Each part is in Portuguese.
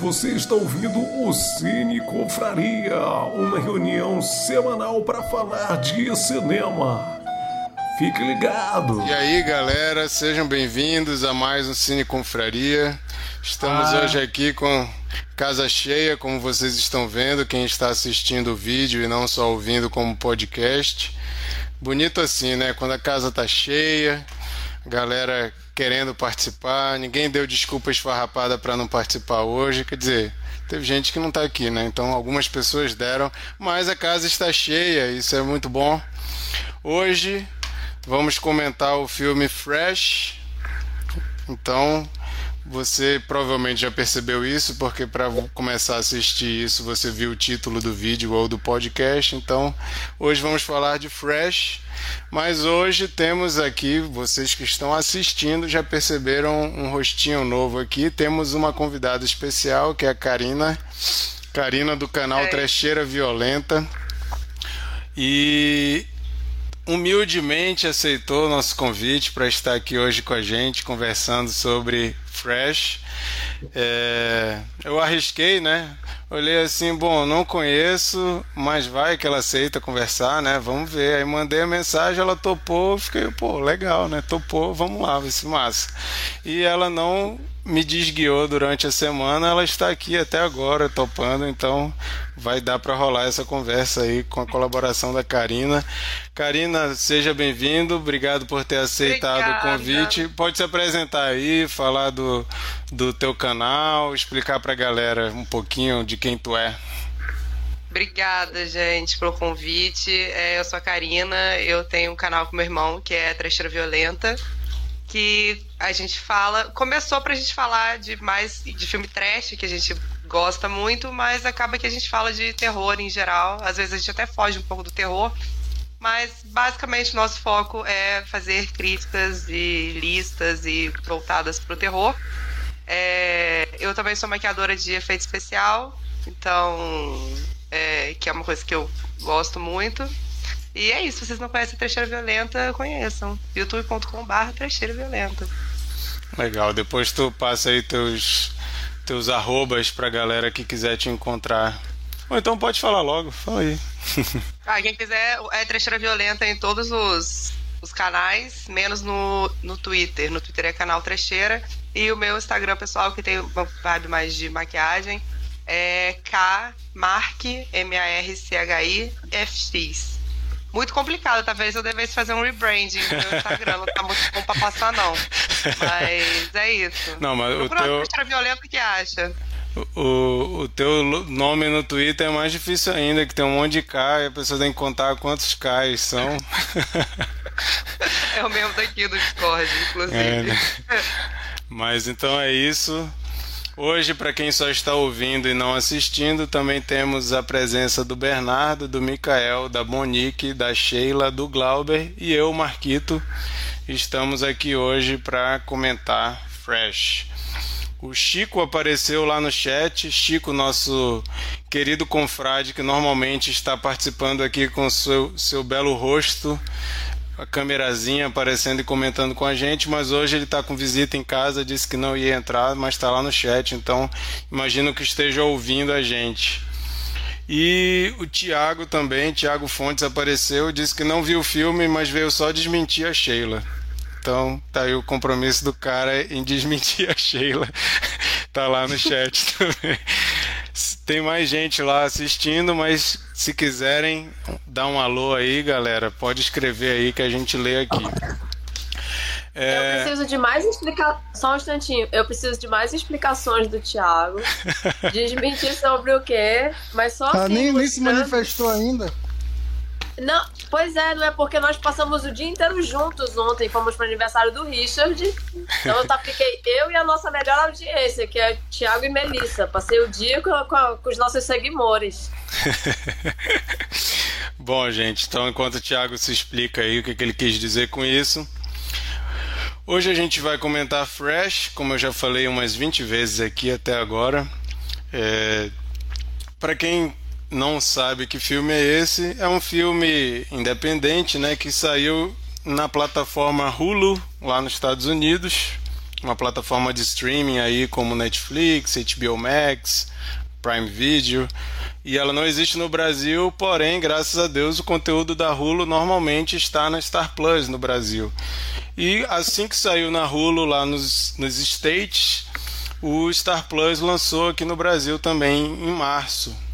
Você está ouvindo o Cine Confraria, uma reunião semanal para falar de cinema. Fique ligado! E aí, galera, sejam bem-vindos a mais um Cine Confraria. Estamos ah. hoje aqui com casa cheia, como vocês estão vendo, quem está assistindo o vídeo e não só ouvindo como podcast. Bonito assim, né? Quando a casa tá cheia, galera querendo participar, ninguém deu desculpa esfarrapada para não participar hoje, quer dizer, teve gente que não está aqui, né? Então algumas pessoas deram, mas a casa está cheia, isso é muito bom. Hoje vamos comentar o filme Fresh. Então, você provavelmente já percebeu isso, porque para começar a assistir isso você viu o título do vídeo ou do podcast. Então, hoje vamos falar de Fresh, mas hoje temos aqui, vocês que estão assistindo já perceberam um rostinho novo aqui. Temos uma convidada especial que é a Karina, Karina do canal é. Trecheira Violenta. E humildemente aceitou nosso convite para estar aqui hoje com a gente, conversando sobre Fresh. É, eu arrisquei, né? Olhei assim, bom, não conheço, mas vai que ela aceita conversar, né? Vamos ver. Aí mandei a mensagem, ela topou, fiquei, pô, legal, né? Topou, vamos lá, vai ser massa. E ela não me desguiou durante a semana, ela está aqui até agora topando, então vai dar para rolar essa conversa aí com a colaboração da Karina. Karina, seja bem-vindo, obrigado por ter aceitado Obrigada. o convite. Pode se apresentar aí, falar do, do teu canal, explicar para a galera um pouquinho de quem tu é. Obrigada, gente, pelo convite. É, eu sou a Karina, eu tenho um canal com meu irmão que é Trecheira Violenta que a gente fala. Começou pra gente falar de mais de filme trash, que a gente gosta muito, mas acaba que a gente fala de terror em geral. Às vezes a gente até foge um pouco do terror. Mas basicamente nosso foco é fazer críticas e listas e voltadas para o terror. É, eu também sou maquiadora de efeito especial, então é, que é uma coisa que eu gosto muito. E é isso, se vocês não conhecem Trecheira Violenta, conheçam. youtube.com.br Trecheira Violenta. Legal, depois tu passa aí teus, teus arrobas pra galera que quiser te encontrar. Ou então pode falar logo, fala aí. ah, quem quiser, é Trecheira Violenta em todos os, os canais, menos no, no Twitter. No Twitter é canal Trecheira. E o meu Instagram pessoal, que tem uma vibe mais de maquiagem, é K Mark M-A-R-C-H-I F-X muito complicado. Talvez eu devesse fazer um rebranding no meu Instagram. não tá muito bom pra passar, não. Mas é isso. Não, mas Procura o teu... violento que acha. O, o teu nome no Twitter é mais difícil ainda, que tem um monte de K e a pessoa tem que contar quantos Ks são. é o mesmo daqui do Discord, inclusive. É, né? Mas então é isso. Hoje, para quem só está ouvindo e não assistindo, também temos a presença do Bernardo, do Micael, da Monique, da Sheila, do Glauber e eu, Marquito. Estamos aqui hoje para comentar Fresh. O Chico apareceu lá no chat. Chico, nosso querido confrade, que normalmente está participando aqui com seu, seu belo rosto a câmerazinha aparecendo e comentando com a gente, mas hoje ele está com visita em casa, disse que não ia entrar, mas está lá no chat, então imagino que esteja ouvindo a gente. E o Tiago também, Tiago Fontes apareceu, disse que não viu o filme, mas veio só desmentir a Sheila. Então tá aí o compromisso do cara em desmentir a Sheila. tá lá no chat também. Tem mais gente lá assistindo, mas se quiserem dar um alô aí, galera, pode escrever aí que a gente lê aqui. É... Eu preciso de mais explicações. Só um instantinho. Eu preciso de mais explicações do Thiago. Desmentir sobre o quê? Mas só ah, assim. Nem, nem se manifestou ainda. Não, pois é, não é porque nós passamos o dia inteiro juntos ontem, fomos para o aniversário do Richard. Então eu tá, fiquei eu e a nossa melhor audiência, que é Tiago e Melissa. Passei o dia com, com, com os nossos seguidores. Bom, gente, então enquanto o Tiago se explica aí o que, que ele quis dizer com isso. Hoje a gente vai comentar Fresh, como eu já falei umas 20 vezes aqui até agora. É, para quem não sabe que filme é esse, é um filme independente, né, que saiu na plataforma Hulu lá nos Estados Unidos. uma plataforma de streaming aí como Netflix, HBO Max, Prime Video. E ela não existe no Brasil, porém, graças a Deus, o conteúdo da Hulu normalmente está na Star Plus no Brasil. E assim que saiu na Hulu lá nos, nos States, o Star Plus lançou aqui no Brasil também em março.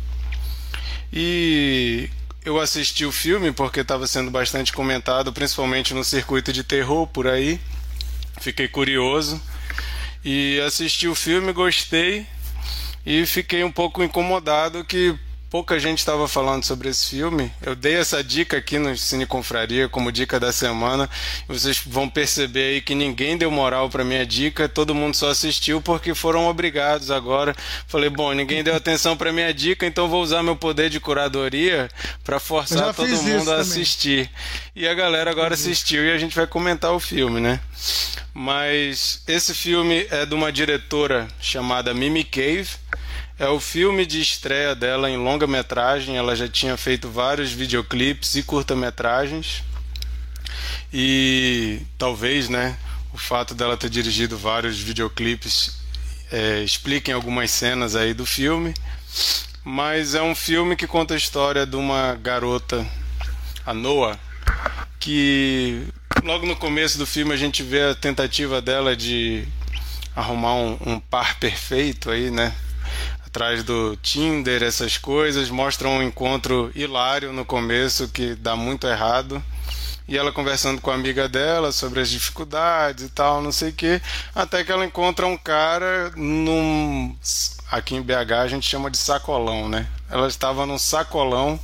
E eu assisti o filme porque estava sendo bastante comentado, principalmente no circuito de terror por aí. Fiquei curioso e assisti o filme, gostei e fiquei um pouco incomodado que pouca gente estava falando sobre esse filme. Eu dei essa dica aqui no Cine Confraria como dica da semana. Vocês vão perceber aí que ninguém deu moral para minha dica, todo mundo só assistiu porque foram obrigados agora. Falei, bom, ninguém deu atenção para minha dica, então vou usar meu poder de curadoria para forçar todo mundo a assistir. E a galera agora assistiu e a gente vai comentar o filme, né? Mas esse filme é de uma diretora chamada Mimi Cave é o filme de estreia dela em longa-metragem. Ela já tinha feito vários videoclipes e curta-metragens. E talvez, né, o fato dela ter dirigido vários videoclipes é, expliquem algumas cenas aí do filme. Mas é um filme que conta a história de uma garota, a Noah, que logo no começo do filme a gente vê a tentativa dela de arrumar um, um par perfeito aí, né? Atrás do Tinder, essas coisas, mostram um encontro hilário no começo que dá muito errado. E ela conversando com a amiga dela sobre as dificuldades e tal, não sei o que, até que ela encontra um cara num. Aqui em BH a gente chama de sacolão, né? Ela estava num sacolão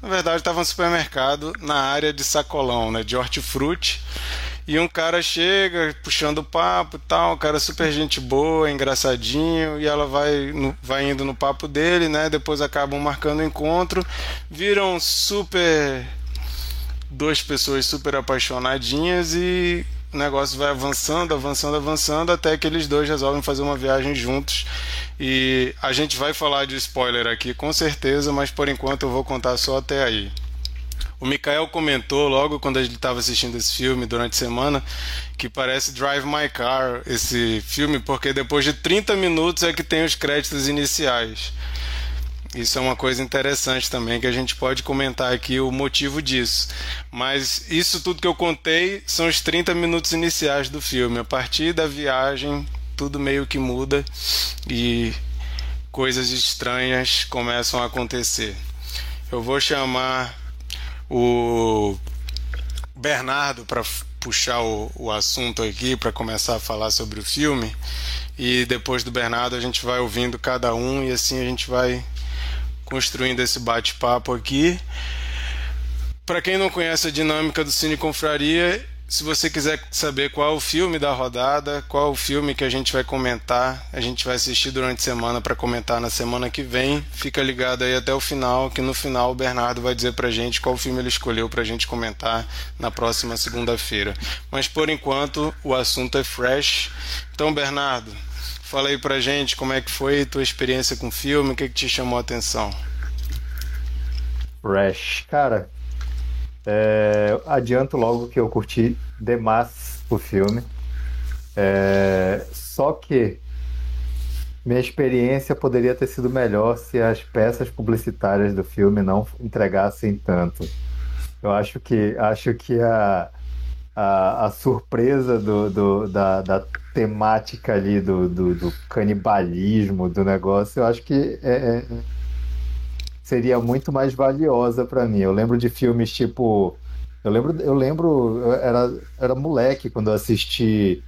na verdade, estava no supermercado na área de sacolão, né? De hortifruti. E um cara chega puxando papo e tal, um cara super gente boa, engraçadinho, e ela vai, no, vai indo no papo dele, né? Depois acabam marcando o encontro, viram super. duas pessoas super apaixonadinhas e o negócio vai avançando, avançando, avançando, até que eles dois resolvem fazer uma viagem juntos. E a gente vai falar de spoiler aqui com certeza, mas por enquanto eu vou contar só até aí. O Mikael comentou logo quando ele estava assistindo esse filme durante a semana que parece Drive My Car esse filme, porque depois de 30 minutos é que tem os créditos iniciais. Isso é uma coisa interessante também que a gente pode comentar aqui o motivo disso. Mas isso tudo que eu contei são os 30 minutos iniciais do filme. A partir da viagem, tudo meio que muda e coisas estranhas começam a acontecer. Eu vou chamar o Bernardo para puxar o, o assunto aqui para começar a falar sobre o filme e depois do Bernardo a gente vai ouvindo cada um e assim a gente vai construindo esse bate-papo aqui. Para quem não conhece a dinâmica do Cine Confraria, se você quiser saber qual é o filme da rodada, qual é o filme que a gente vai comentar, a gente vai assistir durante a semana para comentar na semana que vem. Fica ligado aí até o final, que no final o Bernardo vai dizer pra gente qual filme ele escolheu pra gente comentar na próxima segunda-feira. Mas por enquanto o assunto é fresh. Então, Bernardo, fala aí pra gente como é que foi a tua experiência com o filme, o que, que te chamou a atenção. Fresh, cara, é, adianto logo que eu curti demais o filme. É, só que minha experiência poderia ter sido melhor se as peças publicitárias do filme não entregassem tanto. Eu acho que acho que a, a, a surpresa do, do da, da, temática ali do, do, do, canibalismo do negócio, eu acho que é, é seria muito mais valiosa para mim. Eu lembro de filmes tipo. Eu lembro, eu lembro, eu era, era moleque quando eu assisti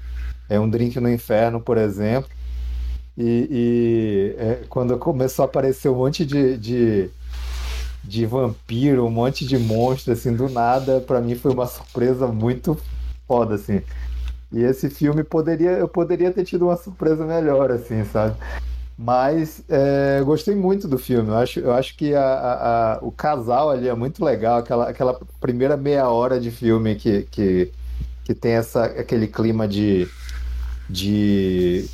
é, Um Drink no Inferno, por exemplo. E, e é, quando começou a aparecer um monte de, de, de vampiro, um monte de monstro, assim, do nada, para mim foi uma surpresa muito foda, assim. E esse filme poderia, eu poderia ter tido uma surpresa melhor, assim, sabe? Mas é, gostei muito do filme. Eu acho, eu acho que a, a, a, o casal ali é muito legal. Aquela, aquela primeira meia hora de filme que, que, que tem essa, aquele clima de, de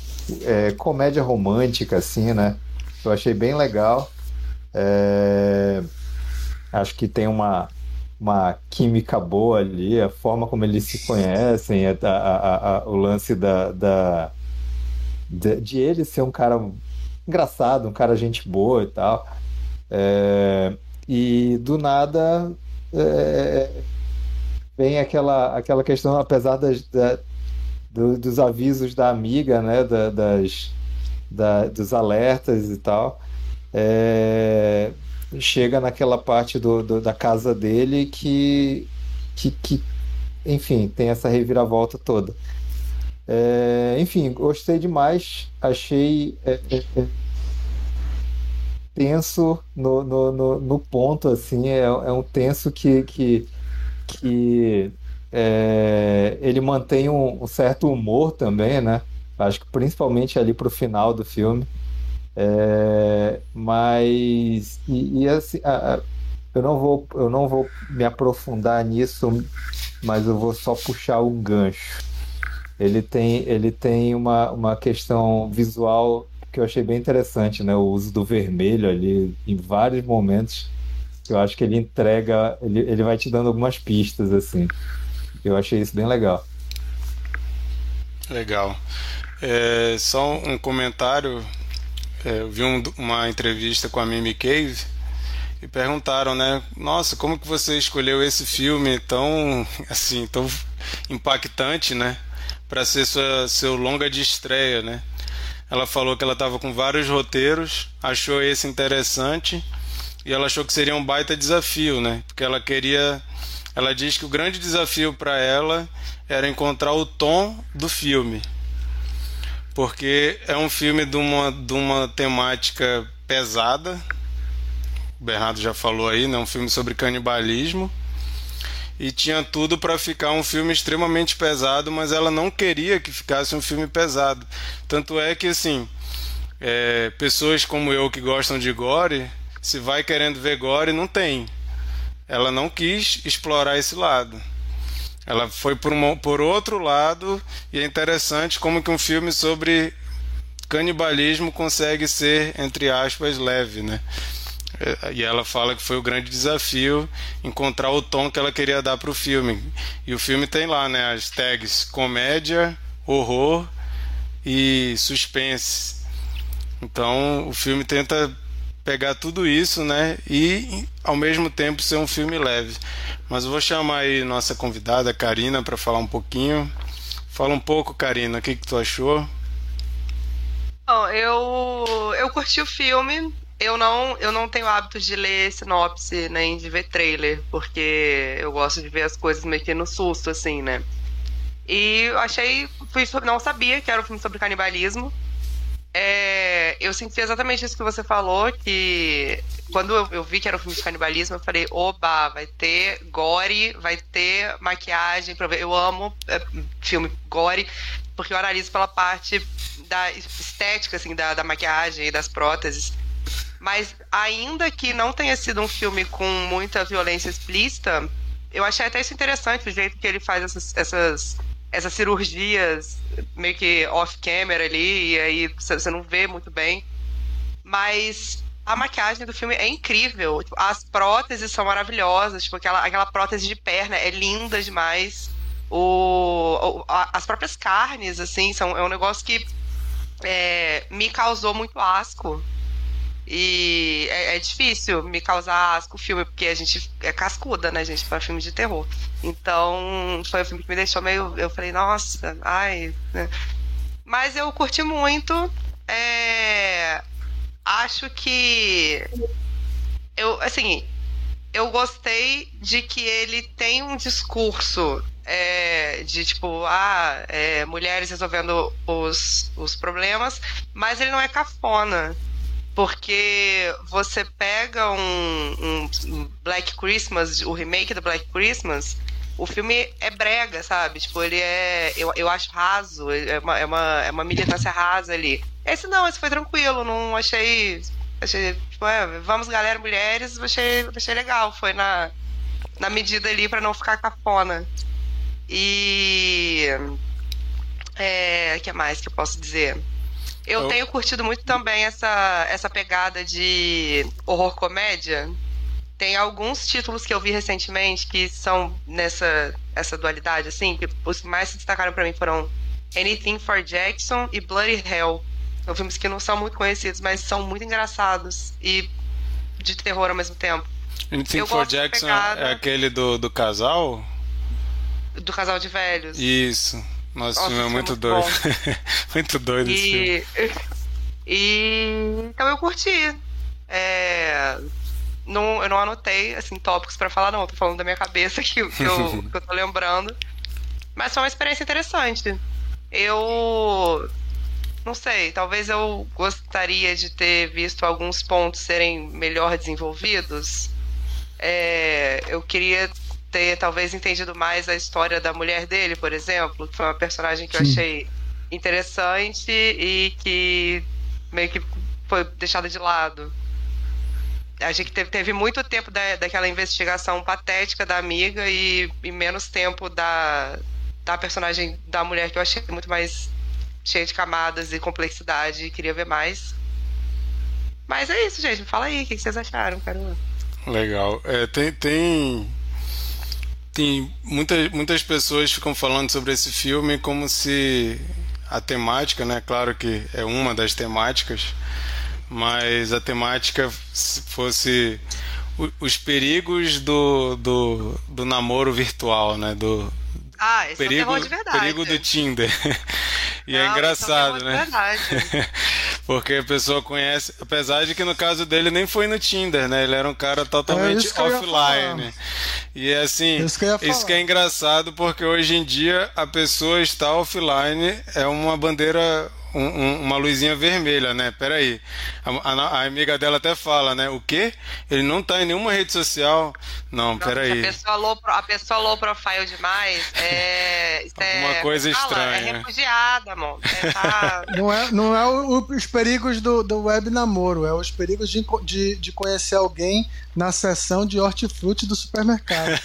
é, comédia romântica, assim, né? Eu achei bem legal. É, acho que tem uma, uma química boa ali, a forma como eles se conhecem, a, o lance da, da de, de, ele ser um cara engraçado, um cara gente boa e tal. É, e do nada é, vem aquela, aquela questão, apesar das, da, do, dos avisos da amiga, né, da, das, da, dos alertas e tal, é, chega naquela parte do, do, da casa dele que, que, que, enfim, tem essa reviravolta toda. É, enfim, gostei demais, achei é, é, é tenso no, no, no, no, ponto, assim, é, é um tenso que, que, que é, ele mantém um, um, certo humor também, né? Acho que principalmente ali para o final do filme. Mas e, e assim, a, a, eu não vou eu não vou me aprofundar nisso, mas eu vou só puxar um gancho. Ele tem ele tem uma, uma questão visual que eu achei bem interessante, né? O uso do vermelho ali em vários momentos. Eu acho que ele entrega, ele, ele vai te dando algumas pistas assim. Eu achei isso bem legal. Legal. É, só um comentário. É, eu vi um, uma entrevista com a Mimi Cave e perguntaram, né? Nossa, como que você escolheu esse filme tão assim, tão impactante, né? Para ser sua, seu longa de estreia, né? Ela falou que ela estava com vários roteiros, achou esse interessante e ela achou que seria um baita desafio, né? Porque ela queria ela diz que o grande desafio para ela era encontrar o tom do filme. Porque é um filme de uma, de uma temática pesada. O Bernardo já falou aí, né? Um filme sobre canibalismo. E tinha tudo para ficar um filme extremamente pesado, mas ela não queria que ficasse um filme pesado. Tanto é que, assim, é, pessoas como eu que gostam de gore, se vai querendo ver gore, não tem ela não quis explorar esse lado. Ela foi por, uma, por outro lado e é interessante como que um filme sobre canibalismo consegue ser entre aspas leve, né? É, e ela fala que foi o grande desafio encontrar o tom que ela queria dar para o filme. E o filme tem lá, né, as tags comédia, horror e suspense. Então o filme tenta pegar tudo isso, né? E ao mesmo tempo ser um filme leve. Mas eu vou chamar aí nossa convidada, Karina, para falar um pouquinho. Fala um pouco, Karina, o que, que tu achou? Bom, eu, eu curti o filme. Eu não, eu não tenho hábito de ler sinopse nem de ver trailer, porque eu gosto de ver as coisas meio que no susto, assim, né? E eu achei. Fui, não sabia que era um filme sobre canibalismo. É, eu senti exatamente isso que você falou, que quando eu, eu, vi que era um filme de canibalismo, eu falei, oba, vai ter gore, vai ter maquiagem. Eu amo é, filme gore, porque eu analiso pela parte da estética, assim, da, da maquiagem e das próteses. Mas ainda que não tenha sido um filme com muita violência explícita, eu achei até isso interessante, o jeito que ele faz essas, essas essas cirurgias meio que off-camera ali, e aí você não vê muito bem. Mas a maquiagem do filme é incrível. Tipo, as próteses são maravilhosas. Tipo, aquela, aquela prótese de perna é linda demais. O, a, as próprias carnes, assim, são, é um negócio que é, me causou muito asco. E é, é, difícil me causar asco o filme, porque a gente é cascuda, né, gente, para filme de terror. Então, foi um filme que me deixou meio. Eu falei, nossa, ai. Né? Mas eu curti muito. É, acho que. Eu, assim, eu gostei de que ele tem um discurso é, de tipo, ah, é, mulheres resolvendo os, os problemas, mas ele não é cafona porque você pega um, um, Black Christmas, o remake do Black Christmas, o filme é brega, sabe? Tipo, ele é. Eu, eu acho raso, é uma, é, uma, é uma militância rasa ali. Esse não, esse foi tranquilo, não achei. Achei, tipo, é, vamos galera, mulheres, achei, achei legal. Foi na, na medida ali para não ficar cafona. E. É. O que mais que eu posso dizer? Eu, tenho curtido muito também essa, essa pegada de horror comédia. tem alguns títulos que eu vi recentemente que são nessa essa dualidade, assim, que os que mais se destacaram para mim foram Anything for Jackson e Bloody Hell. São filmes que não são muito conhecidos, mas são muito engraçados e de terror ao mesmo tempo. Anything eu for Jackson é aquele do, do casal? Do casal de velhos. Isso. Nossa, Nossa filme é, é muito, muito doido. muito doido e... esse filme. E então eu curti. É... Não, eu não anotei assim, tópicos para falar, não. Tô falando da minha cabeça que, que, eu, que eu tô lembrando. Mas foi uma experiência interessante. Eu não sei, talvez eu gostaria de ter visto alguns pontos serem melhor desenvolvidos. É, eu queria ter talvez entendido mais a história da mulher dele, por exemplo, que foi uma personagem que Sim. eu achei interessante e que meio que foi deixada de lado. A gente teve, teve muito tempo da, daquela investigação patética da amiga e, e menos tempo da, da personagem da mulher que eu achei muito mais cheia de camadas e complexidade e queria ver mais. Mas é isso, gente. Fala aí, o que vocês acharam, caramba? Legal. É, tem, tem, tem muitas, muitas pessoas ficam falando sobre esse filme como se a temática, né? Claro que é uma das temáticas, mas a temática fosse os perigos do, do, do namoro virtual, né? Do, ah, esse perigo, é de verdade. perigo do Tinder. e é Não, é engraçado, né? Porque a pessoa conhece, apesar de que no caso dele nem foi no Tinder, né? Ele era um cara totalmente é offline. E é assim, isso que, isso que é engraçado porque hoje em dia a pessoa está offline é uma bandeira um, um, uma luzinha vermelha, né? Peraí. A, a, a, amiga dela até fala, né? O quê? Ele não tá em nenhuma rede social. Não, peraí. A pessoa low, a pessoa low profile demais é. Alguma é, coisa estranha. É refugiada, amor. É, tá... não é, não é o, os perigos do, do web namoro, é os perigos de, de, de conhecer alguém na seção de hortifruti do supermercado.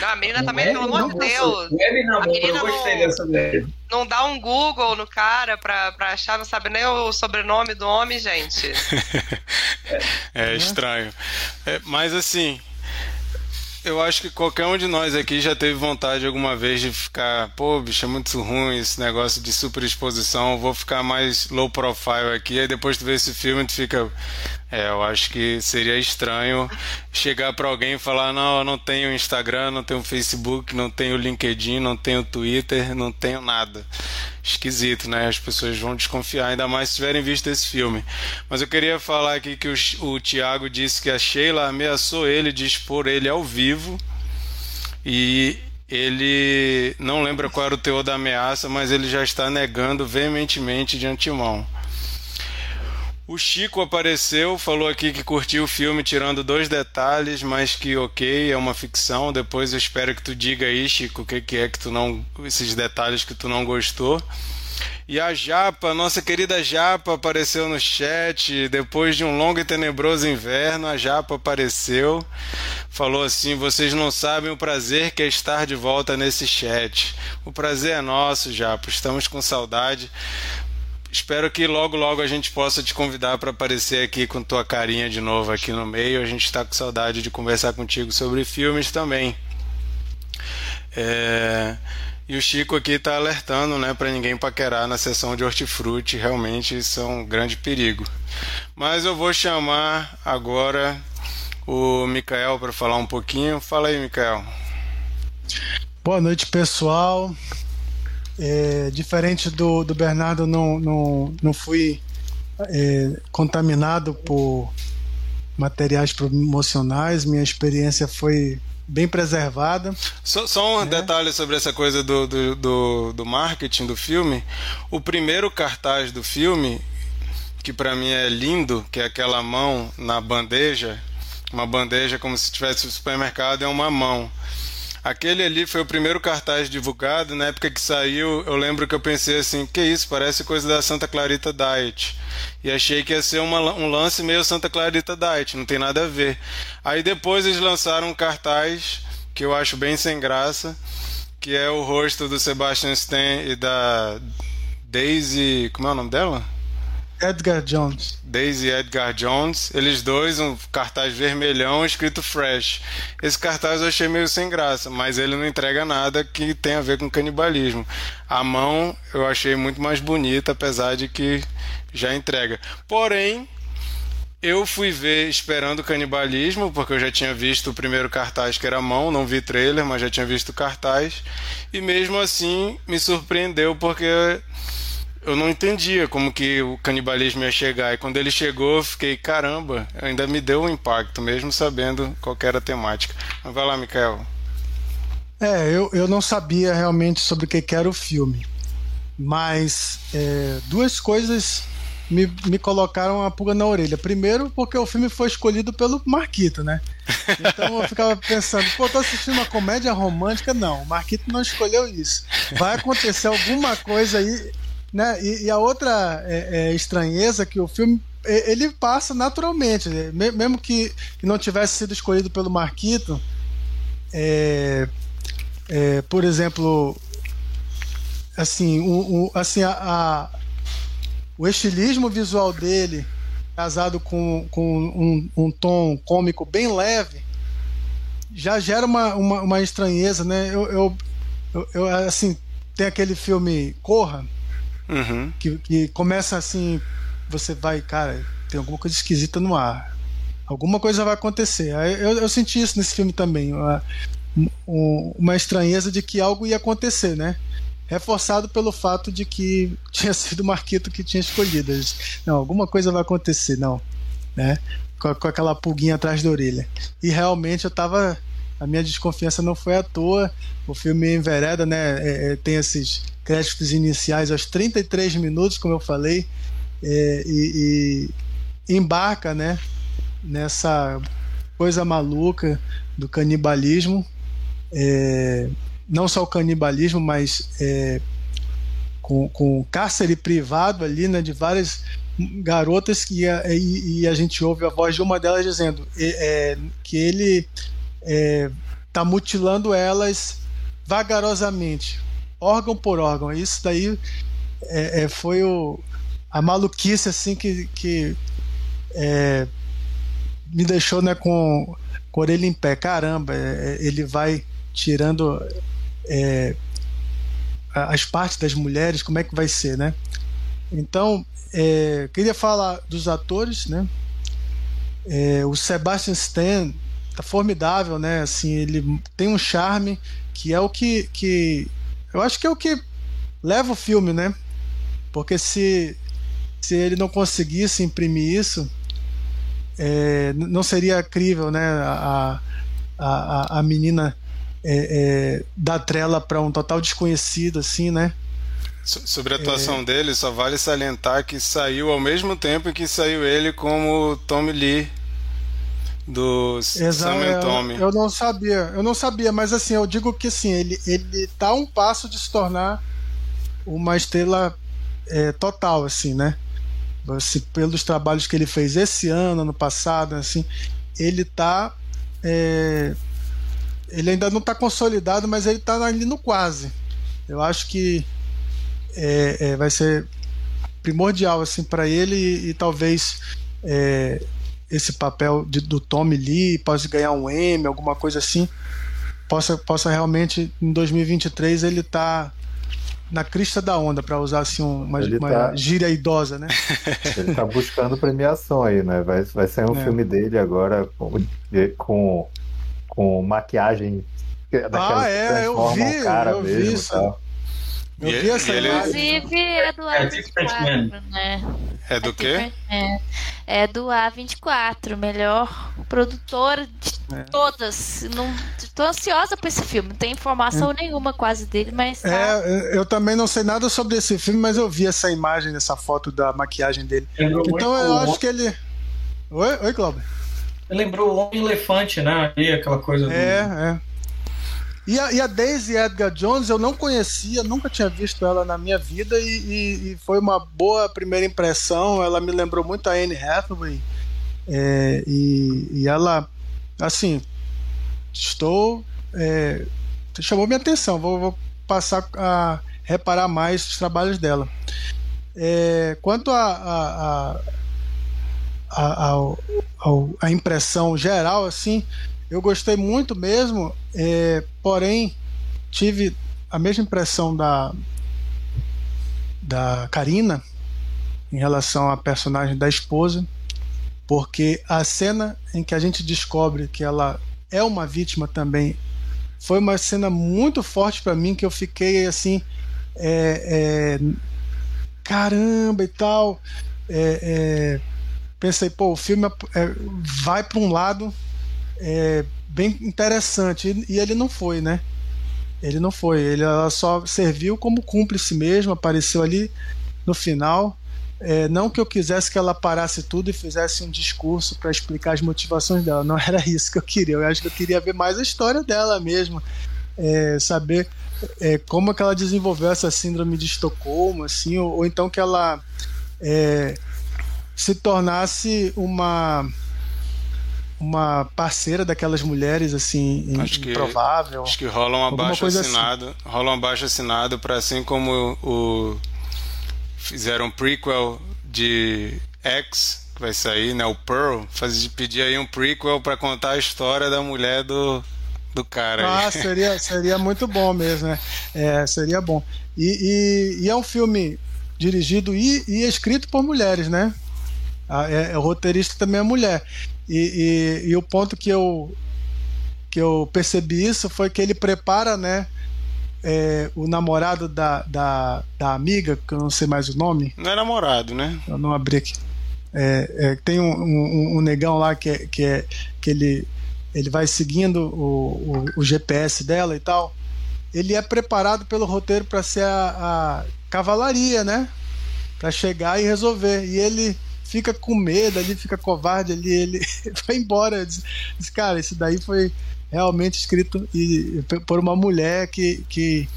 Não, a menina também, pelo amor de Deus. Web namoro, eu gostei dessa ideia. Não dá um Google no cara pra, pra achar, não sabe nem o sobrenome do homem, gente. é, estranho. É, mas assim, eu acho que qualquer um de nós aqui já teve vontade alguma vez de ficar, pô, bicho, é muito ruim esse negócio de superexposição, vou ficar mais low profile aqui, aí depois tu vê esse filme tu fica, é, eu acho que seria estranho chegar para alguém e falar: não, eu não tenho Instagram, não tenho Facebook, não tenho LinkedIn, não tenho Twitter, não tenho nada. Esquisito, né? As pessoas vão desconfiar, ainda mais se tiverem visto esse filme. Mas eu queria falar aqui que o, o Tiago disse que a Sheila ameaçou ele de expor ele ao vivo e ele não lembra qual era o teor da ameaça, mas ele já está negando veementemente de antemão. O Chico apareceu, falou aqui que curtiu o filme, tirando dois detalhes, mas que ok, é uma ficção. Depois eu espero que tu diga aí, Chico, o que, que é que tu não. esses detalhes que tu não gostou. E a Japa, nossa querida Japa, apareceu no chat. Depois de um longo e tenebroso inverno, a Japa apareceu. Falou assim: Vocês não sabem o prazer que é estar de volta nesse chat. O prazer é nosso, Japa. Estamos com saudade. Espero que logo, logo a gente possa te convidar para aparecer aqui com tua carinha de novo aqui no meio. A gente está com saudade de conversar contigo sobre filmes também. É... E o Chico aqui está alertando, né, para ninguém paquerar na sessão de hortifruti. Realmente isso é um grande perigo. Mas eu vou chamar agora o Mikael para falar um pouquinho. Fala aí, Mikael. Boa noite, pessoal. É, diferente do, do Bernardo, não, não, não fui é, contaminado por materiais promocionais, minha experiência foi bem preservada. Só, só um né? detalhe sobre essa coisa do, do, do, do, marketing do filme. O primeiro cartaz do filme, que para mim é lindo, que é aquela mão na bandeja, uma bandeja como se tivesse o supermercado, é uma mão. Aquele ali foi o primeiro cartaz divulgado. Na época que saiu, eu lembro que eu pensei assim: que isso, parece coisa da Santa Clarita Diet. E achei que ia ser uma, um lance meio Santa Clarita Diet, não tem nada a ver. Aí depois eles lançaram um cartaz que eu acho bem sem graça, que é o rosto do Sebastian Stan e da Daisy. Como é o nome dela? Edgar Jones. Daisy Edgar Jones, eles dois, um cartaz vermelhão escrito Fresh. Esse cartaz eu achei meio sem graça, mas ele não entrega nada que tenha a ver com canibalismo. A mão eu achei muito mais bonita, apesar de que já entrega. Porém, eu fui ver esperando canibalismo, porque eu já tinha visto o primeiro cartaz que era mão, não vi trailer, mas já tinha visto cartaz. E mesmo assim me surpreendeu porque eu não entendia como que o canibalismo ia chegar. E quando ele chegou, eu fiquei, caramba, ainda me deu um impacto, mesmo sabendo qual era a temática. Mas vai lá, Mikael. É, eu, eu não sabia realmente sobre o que era o filme. Mas é, duas coisas me, me colocaram uma pulga na orelha. Primeiro, porque o filme foi escolhido pelo Marquito, né? Então eu ficava pensando, pô, tô assistindo uma comédia romântica? Não, o Marquito não escolheu isso. Vai acontecer alguma coisa aí, né? E, e a outra é, é, estranheza que o filme ele passa naturalmente, né? mesmo que, que não tivesse sido escolhido pelo Marquito. É, é, por exemplo, assim, o, o assim a, a o estilismo visual dele, casado com, com um, um tom cômico bem leve, já gera uma, uma, uma estranheza, né? Eu, eu, eu, assim, tem aquele filme Corra, uhum. que, que começa assim, você vai, cara, tem alguma coisa esquisita no ar. Alguma coisa vai acontecer. Eu, eu senti isso nesse filme também. Uma, uma estranheza de que algo ia acontecer, né? reforçado pelo fato de que tinha sido o Marquito que tinha escolhido. Não, alguma coisa vai acontecer, não. Né? Com, com aquela pulguinha atrás da orelha. E realmente eu tava. A minha desconfiança não foi à toa. O filme envereda, né? É, é, tem esses créditos iniciais aos 33 minutos, como eu falei, é, e, e embarca, né? Nessa coisa maluca do canibalismo. É, não só o canibalismo, mas é, com, com cárcere privado ali, né, de várias garotas que a, e, e, a gente ouve a voz de uma delas dizendo é, que ele está é, mutilando elas vagarosamente, órgão por órgão. Isso daí é, é foi o, a maluquice assim que, que é, me deixou né, com, com a orelha em pé. Caramba, ele vai tirando é, as partes das mulheres, como é que vai ser, né? Então, é, queria falar dos atores, né? É, o Sebastian Stan tá formidável, né? Assim, ele tem um charme que é o que, que eu acho que é o que leva o filme, né? Porque se se ele não conseguisse imprimir isso, é, não seria crível, né? A, a, a menina é, é, da trela para um total desconhecido, assim, né? Sobre a atuação é... dele, só vale salientar que saiu ao mesmo tempo que saiu ele como Tommy Lee do Exato, Sam Tommy. Eu não sabia, eu não sabia, mas assim, eu digo que assim, ele, ele tá um passo de se tornar uma estrela é, total, assim, né? Assim, pelos trabalhos que ele fez esse ano, ano passado, assim, ele tá é, ele ainda não está consolidado, mas ele está ali no quase. Eu acho que é, é, vai ser primordial assim para ele e, e talvez é, esse papel de, do Tommy Lee possa ganhar um M, alguma coisa assim, possa, possa realmente em 2023 ele tá na crista da onda, para usar assim uma, uma tá... gíria idosa, né? Ele tá buscando premiação aí, né? Vai, vai sair um é. filme dele agora com, com com maquiagem ah, é, eu vi, cara eu vi isso. Eu vi essa ele... Inclusive é do A24, né? É do quê? É do A24, melhor produtora de é. todas. Não, tô ansiosa por esse filme, não tem informação é. nenhuma quase dele, mas. Tá... É, eu também não sei nada sobre esse filme, mas eu vi essa imagem, essa foto da maquiagem dele. Então eu acho que ele. Oi, Oi Cláudio. Lembrou o Homem-Elefante, né? E aquela coisa. É, do... é. E a, e a, Daisy Edgar Jones eu não conhecia, nunca tinha visto ela na minha vida e, e, e foi uma boa primeira impressão. Ela me lembrou muito a Anne Hathaway. É, e, e, ela, assim, estou. É, chamou minha atenção, vou, vou, passar a reparar mais os trabalhos dela. É, quanto a, a, a, a, a, impressão geral, assim, eu gostei muito mesmo, é, porém tive a mesma impressão da, da Karina em relação à personagem da esposa, porque a cena em que a gente descobre que ela é uma vítima também foi uma cena muito forte para mim que eu fiquei assim é, é, caramba e tal. É, é pensei pô o filme é, vai para um lado é, bem interessante. E, e, ele não foi né? Ele não foi. Ele ela só serviu como cúmplice mesmo apareceu ali no final. É, não que eu quisesse que ela parasse tudo e fizesse um discurso para explicar as motivações dela, não era isso que eu queria. Eu acho que eu queria ver mais a história dela mesmo, é, saber é, como é que ela desenvolveu essa síndrome de Estocolmo, assim, ou, ou então que ela é, se tornasse uma uma parceira daquelas mulheres assim acho improvável. Que, acho que rola um abaixo assim. assinado, assim. rola um abaixo assinado para assim como o fizeram um prequel de X, que vai sair, né? O Pearl. Fazer, pedir aí um prequel para contar a história da mulher do, do cara. Ah, seria, seria muito bom mesmo, né? É, seria bom. E, e, e, é um filme dirigido e, e escrito por mulheres, né? É, é, o roteirista também é mulher. E, e, e, o ponto que eu, que eu percebi isso foi que ele prepara, né? é, o namorado da, da, da, amiga, que eu não sei mais o nome. Não é namorado, né? Eu não abri aqui. É, é, tem um, um, um, negão lá que, é, que, é, que ele, ele vai seguindo o, o, o GPS dela e tal. Ele é preparado pelo roteiro para ser a, a cavalaria, né? Para chegar e resolver. E ele fica com medo ali, fica covarde ali, ele vai embora. Diz, diz, cara, isso daí foi realmente escrito e, por uma mulher que, que,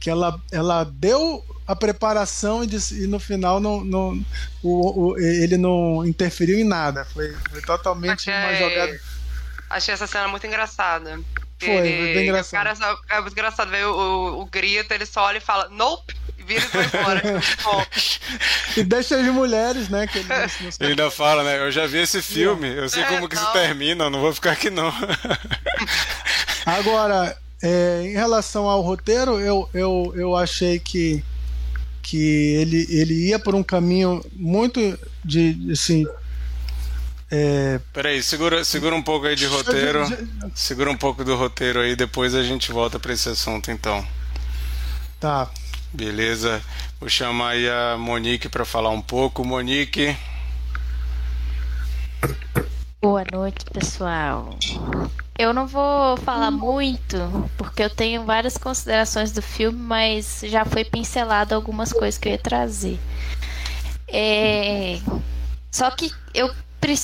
que ela, ela deu a preparação e, disse, e no final não, não, o, o, ele não interferiu em nada. Foi, foi totalmente Achei... uma jogada. Achei essa cena muito engraçada. Foi, foi bem engraçado. O cara, é muito engraçado. Veio o, o, o grito, ele só olha e fala, nope! Vira e vai embora. e deixa as mulheres, né? Que ele, ele ainda fala, né? Eu já vi esse filme, eu sei é, como que não. isso termina, não vou ficar aqui não. Agora, é, em relação ao roteiro, eu, eu, eu achei que, que ele, ele ia por um caminho muito de assim. É... Peraí, segura, segura um pouco aí de roteiro. Segura um pouco do roteiro aí, depois a gente volta para esse assunto então. Tá. Beleza. Vou chamar aí a Monique para falar um pouco. Monique. Boa noite, pessoal. Eu não vou falar muito, porque eu tenho várias considerações do filme, mas já foi pincelado algumas coisas que eu ia trazer. É... Só que eu,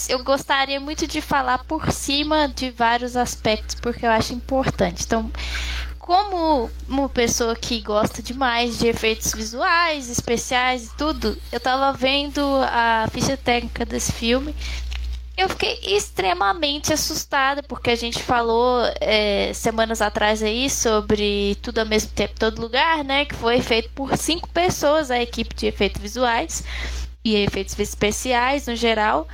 eu gostaria muito de falar por cima de vários aspectos, porque eu acho importante. Então, como uma pessoa que gosta demais de efeitos visuais, especiais e tudo, eu tava vendo a ficha técnica desse filme. Eu fiquei extremamente assustada, porque a gente falou é, semanas atrás aí sobre tudo ao mesmo tempo, todo lugar, né? Que foi feito por cinco pessoas, a equipe de efeitos visuais e efeitos especiais no geral.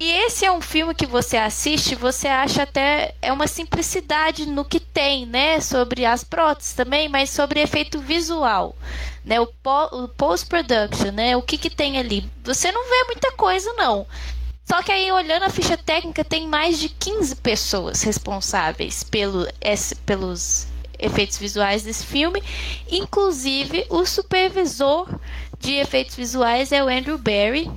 E esse é um filme que você assiste, você acha até é uma simplicidade no que tem, né, sobre as próteses também, mas sobre efeito visual, né, o, o post-production, né, o que que tem ali. Você não vê muita coisa não. Só que aí olhando a ficha técnica tem mais de 15 pessoas responsáveis pelo, esse, pelos efeitos visuais desse filme, inclusive o supervisor de efeitos visuais é o Andrew Barry,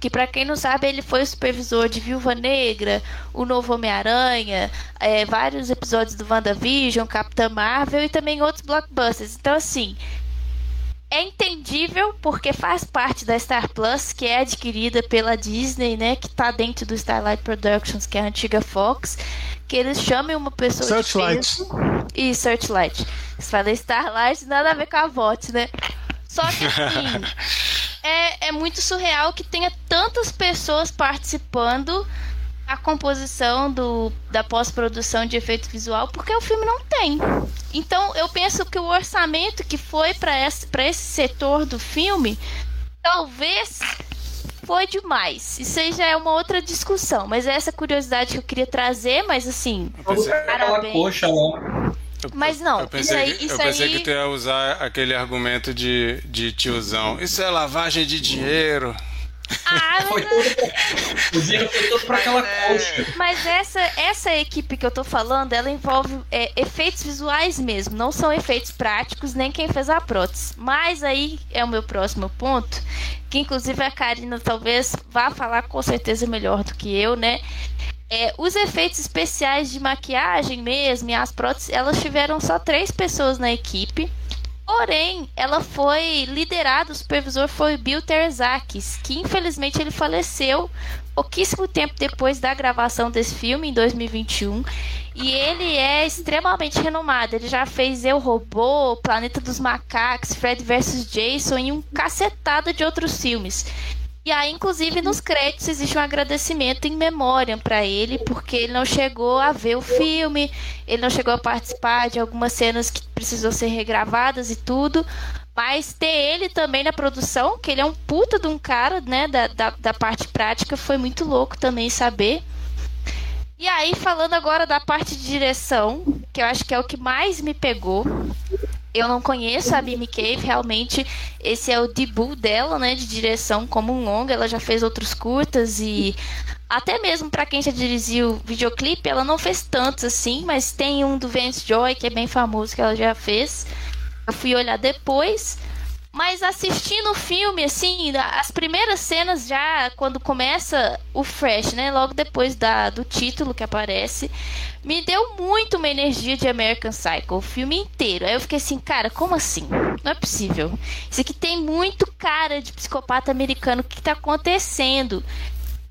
que para quem não sabe, ele foi o supervisor de Viúva Negra, o Novo Homem-Aranha, é, vários episódios do WandaVision, Capitã Marvel e também outros blockbusters. Então, assim, é entendível porque faz parte da Star Plus, que é adquirida pela Disney, né, que está dentro do Starlight Productions, que é a antiga Fox, que eles chamem uma pessoa Searchlight. E Searchlight. Você fala Starlight, nada a ver com a VOT, né? Só que assim, é, é muito surreal que tenha tantas pessoas participando a composição do, da pós-produção de efeito visual, porque o filme não tem. Então, eu penso que o orçamento que foi para esse, esse setor do filme talvez foi demais. Isso aí já é uma outra discussão, mas é essa curiosidade que eu queria trazer, mas assim, pensei- Aquela parabéns. coxa lá. Eu- Mas não, eu pensei, isso aí- que, isso eu pensei aí- que tu ia usar aquele argumento de, de tiozão. Isso é lavagem de dinheiro. Ah, Foi mas. O dinheiro foi todo pra aquela coxa. mas essa, essa equipe que eu tô falando, ela envolve é, efeitos visuais mesmo, não são efeitos práticos, nem quem fez a prótese. Mas aí é o meu próximo ponto, que inclusive a Karina talvez vá falar com certeza melhor do que eu, né? É, os efeitos especiais de maquiagem mesmo e as próteses, elas tiveram só três pessoas na equipe. Porém, ela foi liderada, o supervisor foi Bill Terzakis, que infelizmente ele faleceu pouquíssimo tempo depois da gravação desse filme, em 2021. E ele é extremamente renomado. Ele já fez Eu Robô, Planeta dos Macacos, Fred vs Jason e um cacetada de outros filmes. E aí, inclusive, nos créditos existe um agradecimento em memória para ele, porque ele não chegou a ver o filme, ele não chegou a participar de algumas cenas que precisou ser regravadas e tudo. Mas ter ele também na produção, que ele é um puta de um cara, né, da, da, da parte prática, foi muito louco também saber. E aí, falando agora da parte de direção, que eu acho que é o que mais me pegou. Eu não conheço a Mimi Cave, realmente esse é o debut dela, né, de direção como um longa. Ela já fez outros curtas e até mesmo para quem já dirigiu videoclipe, ela não fez tantos assim, mas tem um do Vance Joy que é bem famoso que ela já fez. Eu fui olhar depois, mas assistindo o filme, assim, as primeiras cenas já, quando começa o Fresh, né? Logo depois da, do título que aparece, me deu muito uma energia de American Psycho, o filme inteiro. Aí eu fiquei assim, cara, como assim? Não é possível. Isso aqui tem muito cara de psicopata americano. O que tá acontecendo?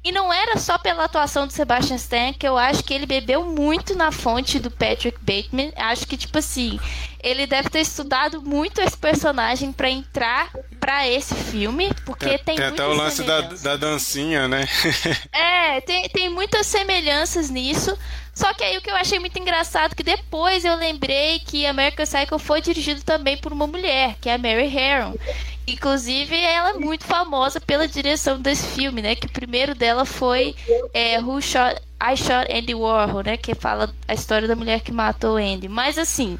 E não era só pela atuação do Sebastian Stan, que eu acho que ele bebeu muito na fonte do Patrick Bateman. Acho que, tipo assim, ele deve ter estudado muito esse personagem pra entrar pra esse filme, porque tem, tem até o lance da, da dancinha, né? É, tem, tem muitas semelhanças nisso. Só que aí o que eu achei muito engraçado que depois eu lembrei que American Psycho foi dirigido também por uma mulher, que é a Mary Harron. Inclusive, ela é muito famosa pela direção desse filme, né? Que o primeiro dela foi é, Who Shot I Shot Andy Warhol, né? Que fala a história da mulher que matou Andy. Mas assim,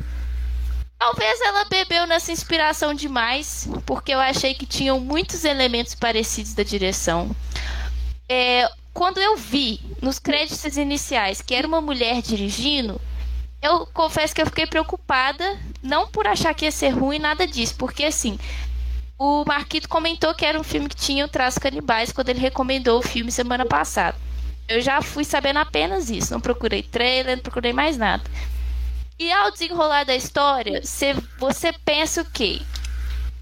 Talvez ela bebeu nessa inspiração demais, porque eu achei que tinham muitos elementos parecidos da direção. É, quando eu vi nos créditos iniciais que era uma mulher dirigindo, eu confesso que eu fiquei preocupada, não por achar que ia ser ruim, nada disso, porque assim, o Marquito comentou que era um filme que tinha traços canibais quando ele recomendou o filme semana passada. Eu já fui sabendo apenas isso, não procurei trailer, não procurei mais nada. E ao desenrolar da história, você, pensa o quê?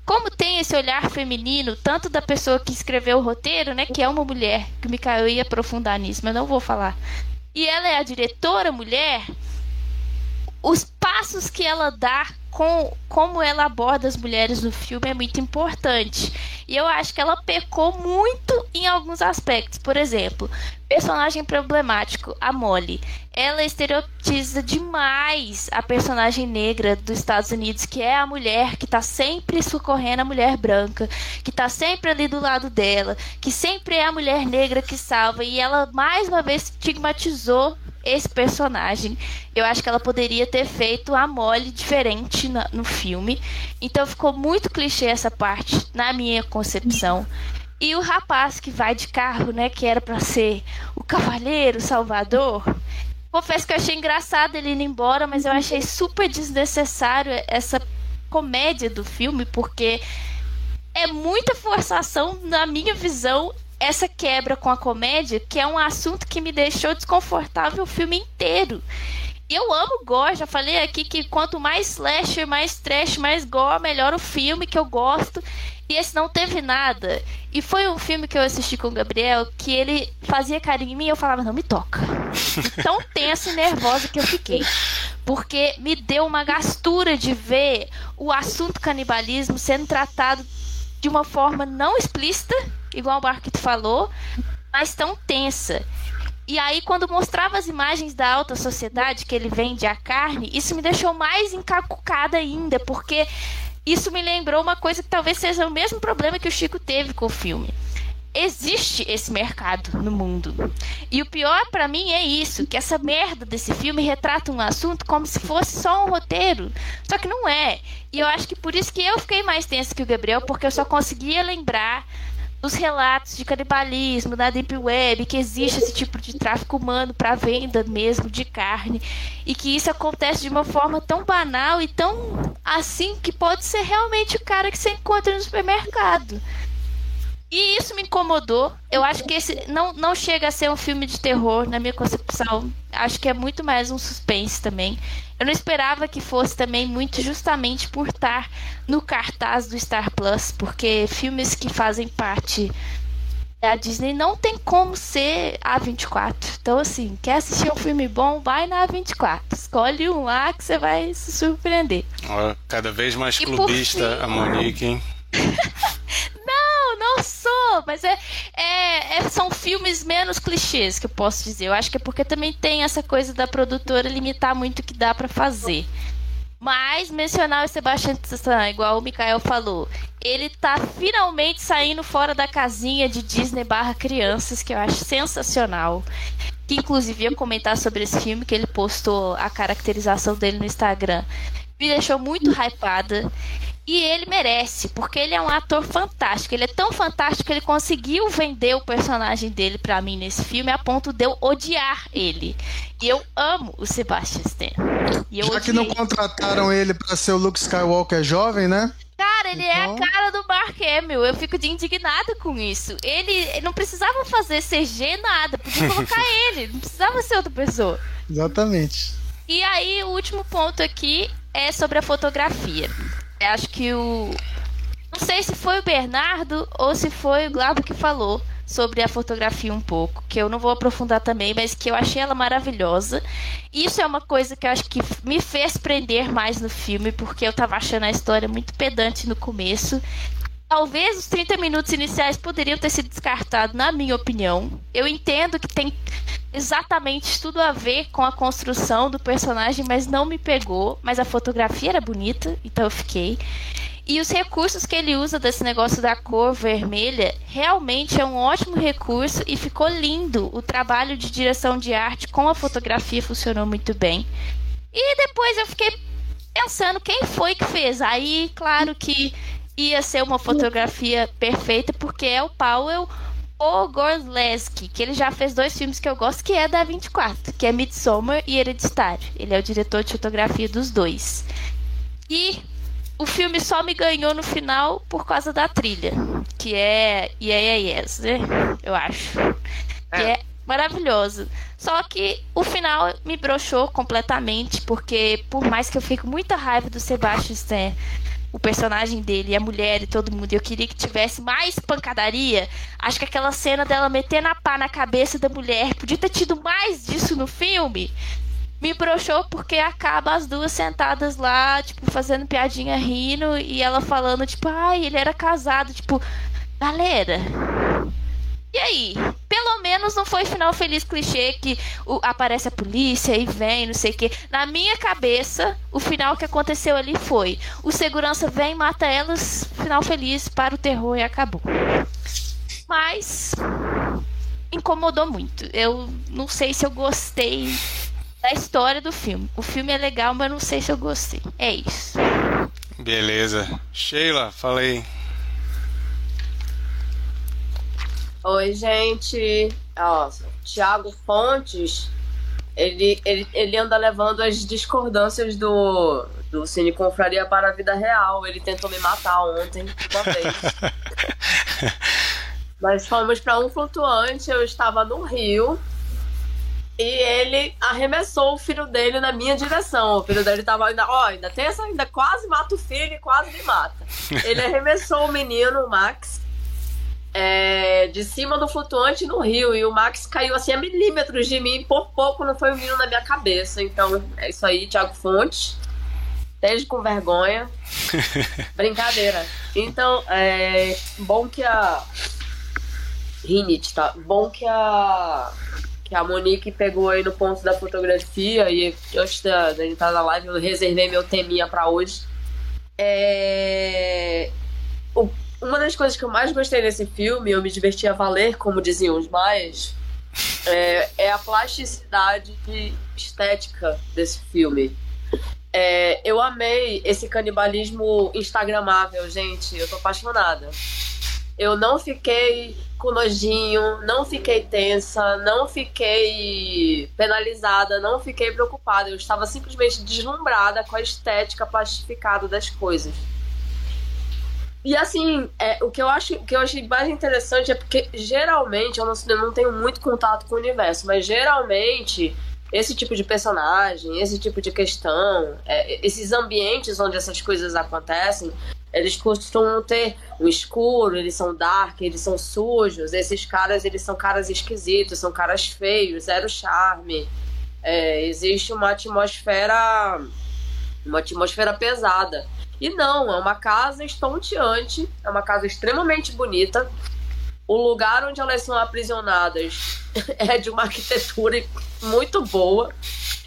Como tem esse olhar feminino, tanto da pessoa que escreveu o roteiro, né, que é uma mulher, que o Mikael ia aprofundar nisso, mas não vou falar. E ela é a diretora mulher, os passos que ela dá com como ela aborda as mulheres no filme é muito importante. E eu acho que ela pecou muito em alguns aspectos. Por exemplo, personagem problemático, a Molly. Ela estereotiza demais a personagem negra dos Estados Unidos, que é a mulher que tá sempre socorrendo a mulher branca, que tá sempre ali do lado dela, que sempre é a mulher negra que salva. E ela mais uma vez estigmatizou esse personagem. Eu acho que ela poderia ter feito a Molly diferente na- no filme. Então ficou muito clichê essa parte, na minha concepção. E o rapaz que vai de carro, né, que era pra ser o cavalheiro, o salvador. Confesso que eu achei engraçado ele indo embora, mas eu achei super desnecessário essa comédia do filme, porque é muita forçação, na minha visão, essa quebra com a comédia, que é um assunto que me deixou desconfortável o filme inteiro. Eu amo gore, já falei aqui que quanto mais slasher, mais trash, mais gore, melhor o filme que eu gosto. E esse não teve nada. E foi um filme que eu assisti com o Gabriel que ele fazia carinho em mim e eu falava, não me toca. Tão tensa e nervosa que eu fiquei. Porque me deu uma gastura de ver o assunto canibalismo sendo tratado de uma forma não explícita, igual o Marquito falou, mas tão tensa. E aí, quando mostrava as imagens da alta sociedade que ele vende a carne, isso me deixou mais encacucada ainda, porque isso me lembrou uma coisa que talvez seja o mesmo problema que o Chico teve com o filme existe esse mercado no mundo. E o pior para mim é isso, que essa merda desse filme retrata um assunto como se fosse só um roteiro. Só que não é. E eu acho que por isso que eu fiquei mais tensa que o Gabriel, porque eu só conseguia lembrar dos relatos de canibalismo na Deep Web, que existe esse tipo de tráfico humano para venda mesmo de carne, e que isso acontece de uma forma tão banal e tão assim que pode ser realmente o cara que você encontra no supermercado. E isso me incomodou. Eu acho que esse não, não chega a ser um filme de terror, na minha concepção. Acho que é muito mais um suspense também. Eu não esperava que fosse também muito justamente por estar no cartaz do Star Plus, porque filmes que fazem parte da Disney não tem como ser A24. Então, assim, quer assistir um filme bom, vai na A24. Escolhe um lá que você vai se surpreender. cada vez mais e clubista fim... a Monique, hein? Não, não sou, mas é, é, é, são filmes menos clichês que eu posso dizer. Eu acho que é porque também tem essa coisa da produtora limitar muito o que dá para fazer. Mas mencionar o Sebastian Stan, igual o Mikael falou, ele tá finalmente saindo fora da casinha de Disney barra crianças, que eu acho sensacional. Que inclusive ia comentar sobre esse filme, que ele postou a caracterização dele no Instagram. Me deixou muito hypada. E ele merece, porque ele é um ator fantástico. Ele é tão fantástico que ele conseguiu vender o personagem dele para mim nesse filme a ponto de eu odiar ele. E eu amo o Sebastian Stan. Já que não contrataram ele para ser o Luke Skywalker jovem, né? Cara, ele então... é a então- cara do Mark Hamill. Eu fico de indignada com isso. Ele, ele não precisava fazer CG nada, podia colocar ele, não precisava ser outra pessoa. Exatamente. E aí, o último ponto aqui é sobre a fotografia. Acho que o. Não sei se foi o Bernardo ou se foi o Glabo que falou sobre a fotografia um pouco, que eu não vou aprofundar também, mas que eu achei ela maravilhosa. Isso é uma coisa que eu acho que me fez prender mais no filme, porque eu tava achando a história muito pedante no começo. Talvez os 30 minutos iniciais poderiam ter sido descartados, na minha opinião. Eu entendo que tem exatamente tudo a ver com a construção do personagem, mas não me pegou. Mas a fotografia era bonita, então eu fiquei. E os recursos que ele usa desse negócio da cor vermelha realmente é um ótimo recurso e ficou lindo. O trabalho de direção de arte com a fotografia funcionou muito bem. E depois eu fiquei pensando quem foi que fez. Aí, claro que ia ser uma fotografia perfeita, porque é o Powell o Gorleski, que ele já fez dois filmes que eu gosto, que é da 24, que é Midsommar e Hereditário. Ele é o diretor de fotografia dos dois. E o filme só me ganhou no final por causa da trilha, que é Yeah, yeah Yes, né? Eu acho. É. Que é maravilhoso. Só que o final me broxou completamente, porque por mais que eu fique muita raiva do Sebastian Stan o personagem dele, a mulher e todo mundo. Eu queria que tivesse mais pancadaria. Acho que aquela cena dela metendo a pá na cabeça da mulher, podia ter tido mais disso no filme. Me broxou porque acaba as duas sentadas lá, tipo, fazendo piadinha rindo e ela falando, tipo, ai, ele era casado, tipo, galera, e aí? Pelo menos não foi final feliz clichê que o, aparece a polícia e vem, não sei o quê. Na minha cabeça, o final que aconteceu ali foi: o segurança vem, mata elas, final feliz, para o terror e acabou. Mas incomodou muito. Eu não sei se eu gostei da história do filme. O filme é legal, mas não sei se eu gostei. É isso. Beleza. Sheila, falei. Oi, gente. Ó, Tiago Fontes, ele, ele, ele anda levando as discordâncias do, do Cine Confraria para a vida real. Ele tentou me matar ontem, uma vez. Nós fomos para um flutuante, eu estava no Rio. E ele arremessou o filho dele na minha direção. O filho dele tava ainda, ó, ainda tem essa, ainda quase mata o filho e quase me mata. Ele arremessou o menino, o Max, é, de cima do flutuante no rio e o Max caiu assim a milímetros de mim, por pouco não foi vindo na minha cabeça. Então é isso aí, Thiago Fontes. Esteja com vergonha. Brincadeira. Então, é bom que a. Rinit, tá? Bom que a. Que a Monique pegou aí no ponto da fotografia e antes da, da gente estar na live eu reservei meu teminha para hoje É... o- Uma das coisas que eu mais gostei nesse filme, eu me diverti a valer, como diziam os maias, é, é a plasticidade estética desse filme. É, eu amei esse canibalismo instagramável, gente. Eu tô apaixonada. Eu não fiquei com nojinho, não fiquei tensa, não fiquei penalizada, não fiquei preocupada. Eu estava simplesmente deslumbrada com a estética plastificada das coisas. E assim, é, o que eu acho o que eu achei mais interessante é porque geralmente eu não, eu não tenho muito contato com o universo, mas geralmente esse tipo de personagem, esse tipo de questão, é, esses ambientes onde essas coisas acontecem, eles costumam ter um escuro, eles são dark, eles são sujos. Esses caras, eles são caras esquisitos, são caras feios, zero charme. É, existe uma atmosfera, uma atmosfera pesada. E não, é uma casa estonteante, é uma casa extremamente bonita. O lugar onde elas são aprisionadas é de uma arquitetura muito boa.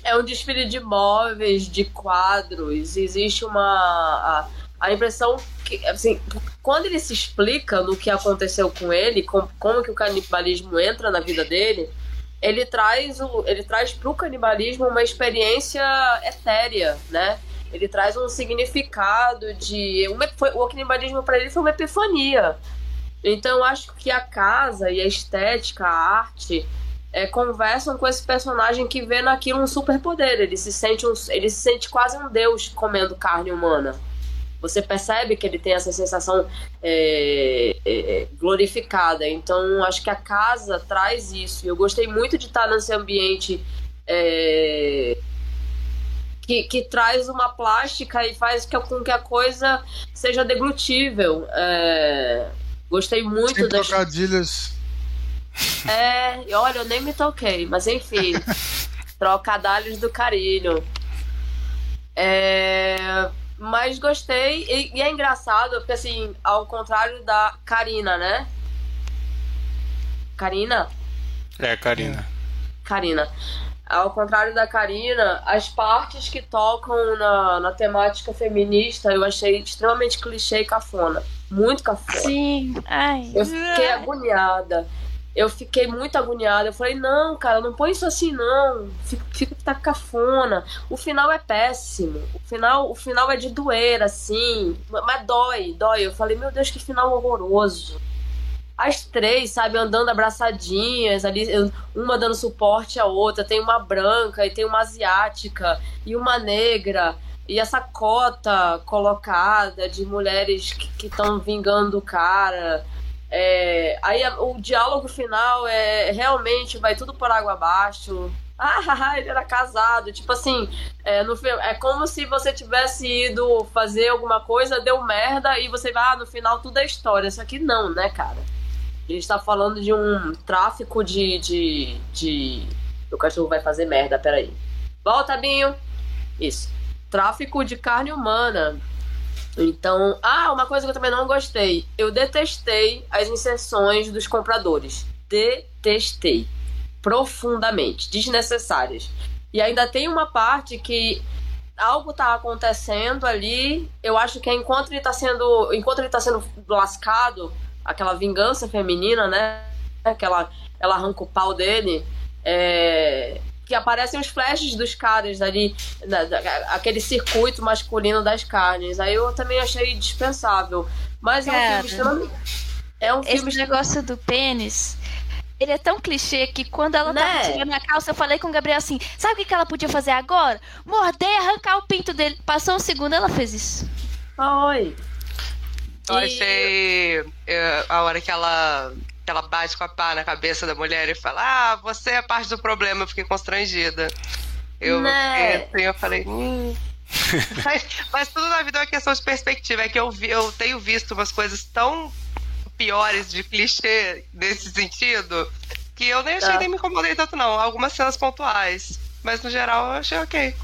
É um desfile de móveis, de quadros. Existe uma. A, a impressão que, assim, quando ele se explica no que aconteceu com ele, com, como que o canibalismo entra na vida dele, ele traz o, ele traz para o canibalismo uma experiência etérea, né? Ele traz um significado de foi, o canibalismo para ele foi uma epifania. Então eu acho que a casa e a estética, a arte é, conversam com esse personagem que vê naquilo um superpoder. Ele se sente um, ele se sente quase um deus comendo carne humana. Você percebe que ele tem essa sensação é, é, glorificada. Então, acho que a casa traz isso. Eu gostei muito de estar nesse ambiente é, que, que traz uma plástica e faz que, com que a coisa seja deglutível. É, gostei muito Sem das. trocadilhos. É, e olha, eu nem me toquei, mas enfim. trocadalhos do carinho. É, mas gostei, e, e é engraçado, porque assim, ao contrário da Karina, né? Karina? É, Karina. Karina. Ao contrário da Karina, as partes que tocam na, na temática feminista eu achei extremamente clichê e cafona. Muito cafona. Sim. Ai. Eu fiquei agoniada. Eu fiquei muito agoniada. Eu falei, não, cara, não põe isso assim, não. Fica, fica tá cafona. O final é péssimo. O final, o final é de doer, assim. Mas dói, dói. Eu falei, meu Deus, que final horroroso. As três, sabe, andando abraçadinhas, ali, uma dando suporte à outra. Tem uma branca e tem uma asiática e uma negra. E essa cota colocada de mulheres que estão vingando o cara. É, aí o diálogo final é realmente vai tudo por água abaixo. Ah, ele era casado. Tipo assim, é, no, é como se você tivesse ido fazer alguma coisa, deu merda, e você vai, ah, no final tudo é história. Isso aqui não, né, cara? A gente tá falando de um tráfico de. de, de... O cachorro vai fazer merda, peraí. Volta, Binho! Isso. Tráfico de carne humana. Então, ah, uma coisa que eu também não gostei. Eu detestei as inserções dos compradores. Detestei. Profundamente. Desnecessárias. E ainda tem uma parte que algo tá acontecendo ali. Eu acho que é enquanto ele tá sendo. Enquanto ele tá sendo lascado, aquela vingança feminina, né? Que ela, arranca o pau dele. É, que aparecem os flashes dos caras ali, da- da- aquele circuito masculino das carnes. Aí eu também achei dispensável. Mas é um Cara, filme extremamente. É um filme Esse negócio do pênis. Ele é tão clichê que quando ela Né? tava tirando a calça, eu falei com o Gabriel assim: sabe o que ela podia fazer agora? Morder arrancar o pinto dele. Passou um segundo, ela fez isso. Oi. Eu achei é, a hora que ela, que ela bate com a pá na cabeça da mulher e fala: Ah, você é parte do problema. Eu fiquei constrangida. Eu, Né? assim, eu falei. Hum. mas, mas tudo na vida é uma questão de perspectiva. É que eu, vi, eu tenho visto umas coisas tão piores de clichê nesse sentido que eu nem achei Tá. nem me incomodei tanto, não. Algumas cenas pontuais. Mas no geral eu achei ok.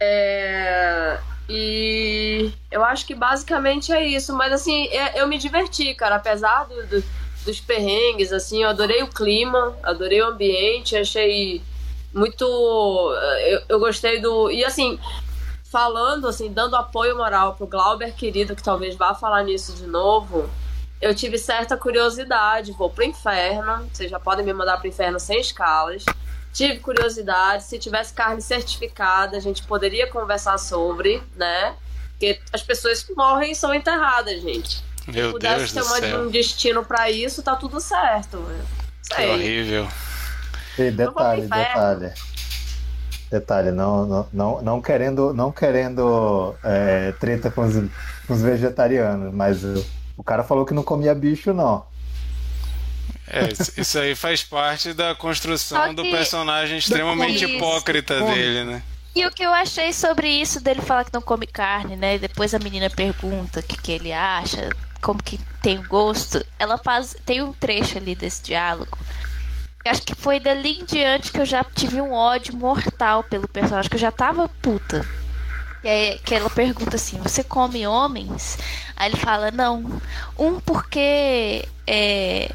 É, E eu acho que basicamente é isso. Mas assim, é- eu me diverti, cara. Apesar do- do- dos perrengues, assim, eu adorei o clima, adorei o ambiente, achei muito. Eu, eu gostei do. E assim, falando, assim, dando apoio moral pro Glauber querido, que talvez vá falar nisso de novo, eu tive certa curiosidade. Vou pro inferno, vocês já podem me mandar pro inferno sem escalas. Tive curiosidade, se tivesse carne certificada, a gente poderia conversar sobre, né? Porque as pessoas que morrem são enterradas, gente. Meu se pudesse Deus ter uma- um destino pra isso, tá tudo certo. Que Sei. horrível. E pro detalhe, detalhe. Detalhe, não, não, não, não querendo, não querendo é, treta com os, com os vegetarianos, mas o, o cara falou que não comia bicho, não. É, isso- aí faz parte da construção do personagem extremamente hipócrita Come. dele, né? E o que eu achei sobre isso dele falar que não come carne, né? E depois a menina pergunta o que, que ele acha, como que tem o gosto. Ela faz. Tem um trecho ali desse diálogo. Eu acho que foi dali em diante que eu já tive um ódio mortal pelo personagem, que eu já tava puta. E aí que ela pergunta assim, você come homens? Aí ele fala, não. Um porque é.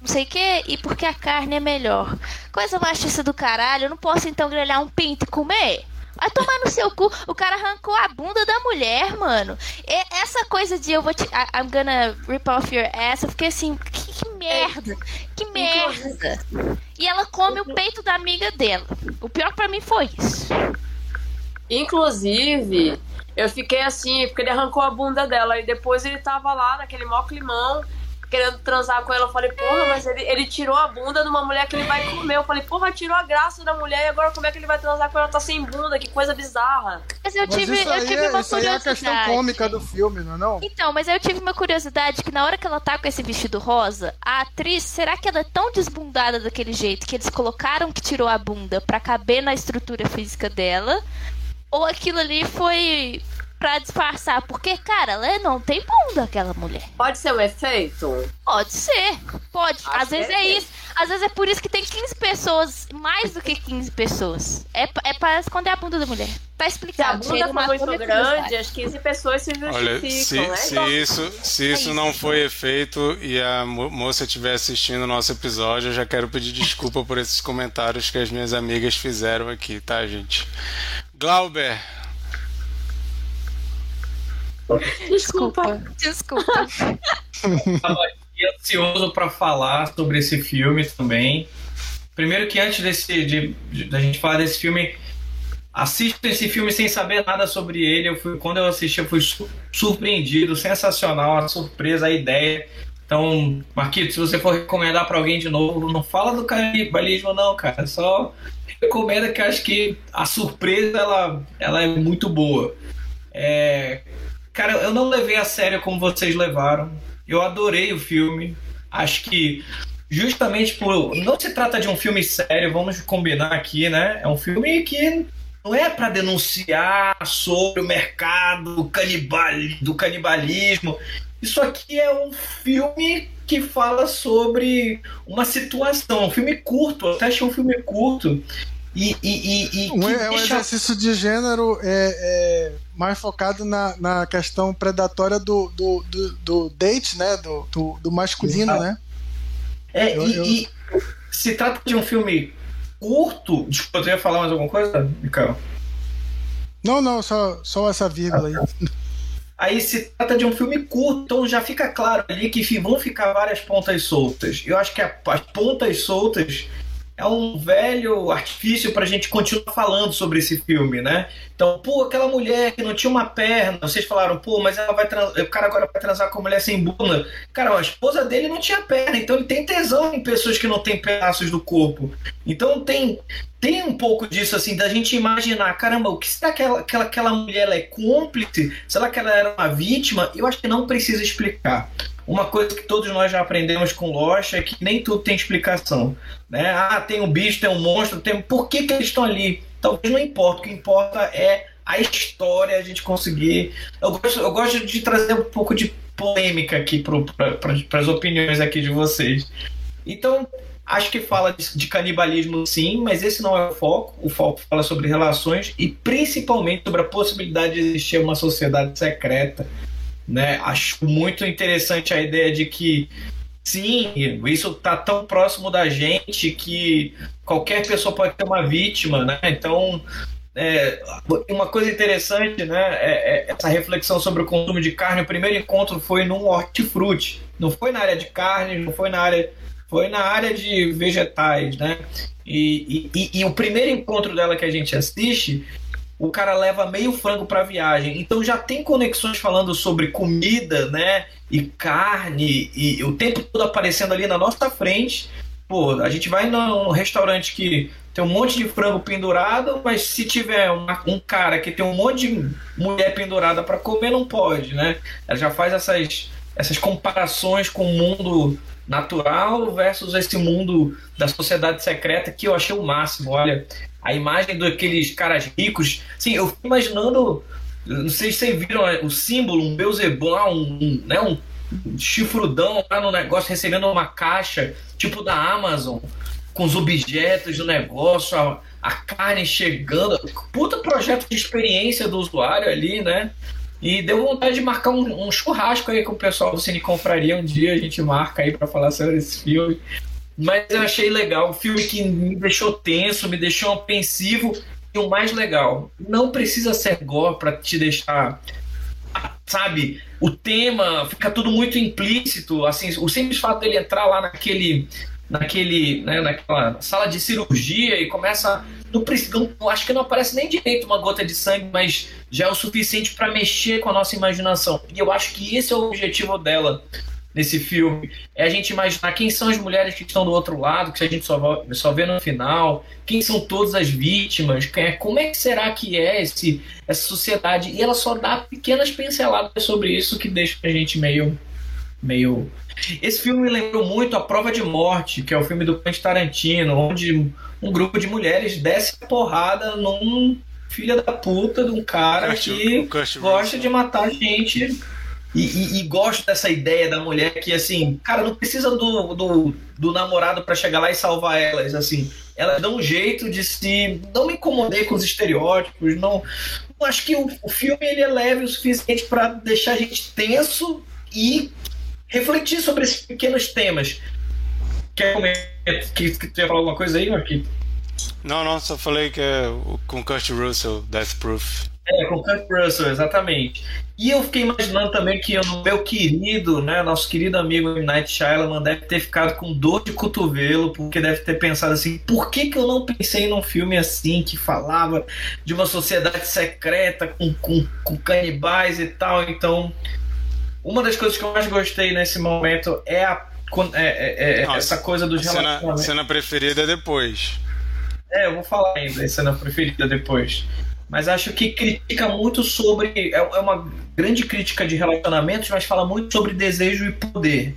Não sei o que, e porque a carne é melhor. Coisa machista do caralho, eu não posso então grelhar um pinto e comer? Vai tomar no seu cu. O cara arrancou a bunda da mulher, mano. E essa coisa de eu vou te. I- I'm gonna rip off your ass. Eu fiquei assim, que, que merda. Que merda. E ela come o peito da amiga dela. O pior pra mim foi isso. Inclusive, eu fiquei assim, porque ele arrancou a bunda dela e depois ele tava lá naquele mó climão, querendo transar com ela. Eu falei, porra, mas ele, ele tirou a bunda de uma mulher que ele vai comer. Eu falei, porra, tirou a graça da mulher e agora como é que ele vai transar com ela? Tá sem bunda, que coisa bizarra. Mas eu Mas tive, isso eu aí, tive é, uma isso aí é a curiosidade. questão cômica do filme, não é não? Então, mas eu tive uma curiosidade que na hora que ela tá com esse vestido rosa, a atriz, será que ela é tão desbundada daquele jeito que eles colocaram que tirou a bunda pra caber na estrutura física dela? Ou aquilo ali foi pra disfarçar? Porque, cara, ela não tem bunda, aquela mulher. Pode ser um efeito? Pode ser, pode. Acho Às vezes é é. isso. Às vezes é por isso que tem 15 pessoas, mais do que 15 pessoas. É, é pra esconder a bunda da mulher. Tá Se a explicado. bunda for uma muito grande, as 15 pessoas se Olha, justificam, se, né? se Então, isso, se isso isso. não foi efeito e a mo- moça estiver assistindo o nosso episódio, eu já quero pedir desculpa por esses comentários que as minhas amigas fizeram aqui, tá, gente? Glauber, Desculpa. Desculpa. Tava aqui ansioso para falar sobre esse filme também. Primeiro que antes desse, de, de- da gente falar desse filme, assisto esse filme sem saber nada sobre ele. Eu fui, quando eu assisti, eu fui su- surpreendido, sensacional, a surpresa, a ideia. Então, Marquito, se você for recomendar para alguém de novo, não fala do canibalismo não, cara. Só recomenda que eu acho que a surpresa ela, ela é muito boa. É, Cara, eu não levei a sério como vocês levaram. Eu adorei o filme. Acho que justamente por não se trata de um filme sério, vamos combinar aqui, né? É um filme que não é para denunciar sobre o mercado canibal, do canibalismo. Isso aqui é um filme que fala sobre uma situação, um filme curto, eu até achei um filme curto. E, e, e, Um, que é um deixa- exercício de gênero é, é, mais focado na, na questão predatória do, do, do, do date, né? Do, do, do masculino, Exato. né? É, Eu- e, eu- e se trata de um filme curto. Desculpa, eu ia falar mais alguma coisa, Mikael? Não, não, só, só essa vírgula aí. Aí se trata de um filme curto, então já fica claro ali que vão ficar várias pontas soltas. Eu acho que a- as pontas soltas é um velho artifício pra gente continuar falando sobre esse filme, né? Então, pô, aquela mulher que não tinha uma perna, vocês falaram, pô, mas ela vai trans... o cara agora vai transar com uma mulher sem bunda. Cara, a esposa dele não tinha perna, então ele tem tesão em pessoas que não têm pedaços do corpo. Então tem tem um pouco disso, assim, da gente imaginar, caramba, o que será que aquela, aquela, aquela mulher é cúmplice? Será que ela era uma vítima? Eu acho que não precisa explicar. Uma coisa que todos nós já aprendemos com Lost é que nem tudo tem explicação. Né? Ah, tem um bicho, tem um monstro, tem. Por que, que eles estão ali? Talvez não importa. O que importa é a história, a gente conseguir. Eu gosto, eu gosto de trazer um pouco de polêmica aqui para as opiniões aqui de vocês. Então, acho que fala de, de canibalismo sim, mas esse não é o foco. O foco fala sobre relações e principalmente sobre a possibilidade de existir uma sociedade secreta. Né? Acho muito interessante a ideia de que sim, isso está tão próximo da gente que qualquer pessoa pode ter uma vítima, né? Então é, uma coisa interessante, né? É, é essa reflexão sobre o consumo de carne. O primeiro encontro foi num hortifruti. Não foi na área de carne, não foi na área. Foi na área de vegetais, né? E, e, e, e o primeiro encontro dela que a gente assiste, o cara leva meio frango para viagem. Então já tem conexões falando sobre comida, né? E carne, e o tempo todo aparecendo ali na nossa frente. Pô, a gente vai num restaurante que tem um monte de frango pendurado, mas se tiver uma, um cara que tem um monte de mulher pendurada para comer, não pode, né? Ela já faz essas, essas comparações com o mundo natural versus esse mundo da sociedade secreta que eu achei o máximo. Olha, a imagem daqueles caras ricos. Sim, eu fico imaginando. Não sei se vocês viram é, o símbolo, um Beelzebub, um, um, né, um chifrudão lá no negócio, recebendo uma caixa, tipo da Amazon com os objetos do negócio, a, a carne chegando. Puta projeto de experiência do usuário ali, né? E deu vontade de marcar um, um, churrasco aí com o pessoal do Cine Confraria. Um dia a gente marca aí para falar sobre esse filme. Mas eu achei legal. Um filme que me deixou tenso, me deixou apreensivo. E o mais legal, não precisa ser gore para te deixar. Sabe? O tema fica tudo muito implícito. Assim, o simples fato dele entrar lá naquele naquele, né, naquela sala de cirurgia e começa. Não, acho que não aparece nem direito uma gota de sangue, mas já é o suficiente para mexer com a nossa imaginação. E eu acho que esse é o objetivo dela nesse filme. É a gente imaginar quem são as mulheres que estão do outro lado, que a gente só, só vê no final, quem são todas as vítimas, é, como é que será que é esse, essa sociedade. E ela só dá pequenas pinceladas sobre isso que deixa a gente meio. meio esse filme me lembrou muito A Prova de Morte, que é o filme do Quentin Tarantino, onde um grupo de mulheres desce a porrada num filha da puta de um cara que gosta de matar gente e, e, e, gosto dessa ideia da mulher que, assim, cara, não precisa do, do, do namorado para chegar lá e salvar elas, assim. Elas dão um jeito de se. Não me incomodei com os estereótipos, não. Acho que o, o filme ele é leve o suficiente para deixar a gente tenso e refletir sobre esses pequenos temas. Quer comentar? Que, que tu ia falar alguma coisa aí, Marquito? Não, não, só falei que é com Kurt Russell, Death Proof. É, com Kurt Russell, exatamente. E eu fiquei imaginando também que o meu querido, né, nosso querido amigo Night Shyamalan deve ter ficado com dor de cotovelo, porque deve ter pensado assim, por que, que eu não pensei num filme assim, que falava de uma sociedade secreta com, com, com canibais e tal, então uma das coisas que eu mais gostei nesse momento é, a, é, é, é Nossa, essa coisa dos relacionamentos. Cena, cena preferida depois. É, eu vou falar ainda, cena preferida depois. Mas acho que critica muito sobre. É, é uma grande crítica de relacionamentos, mas fala muito sobre desejo e poder.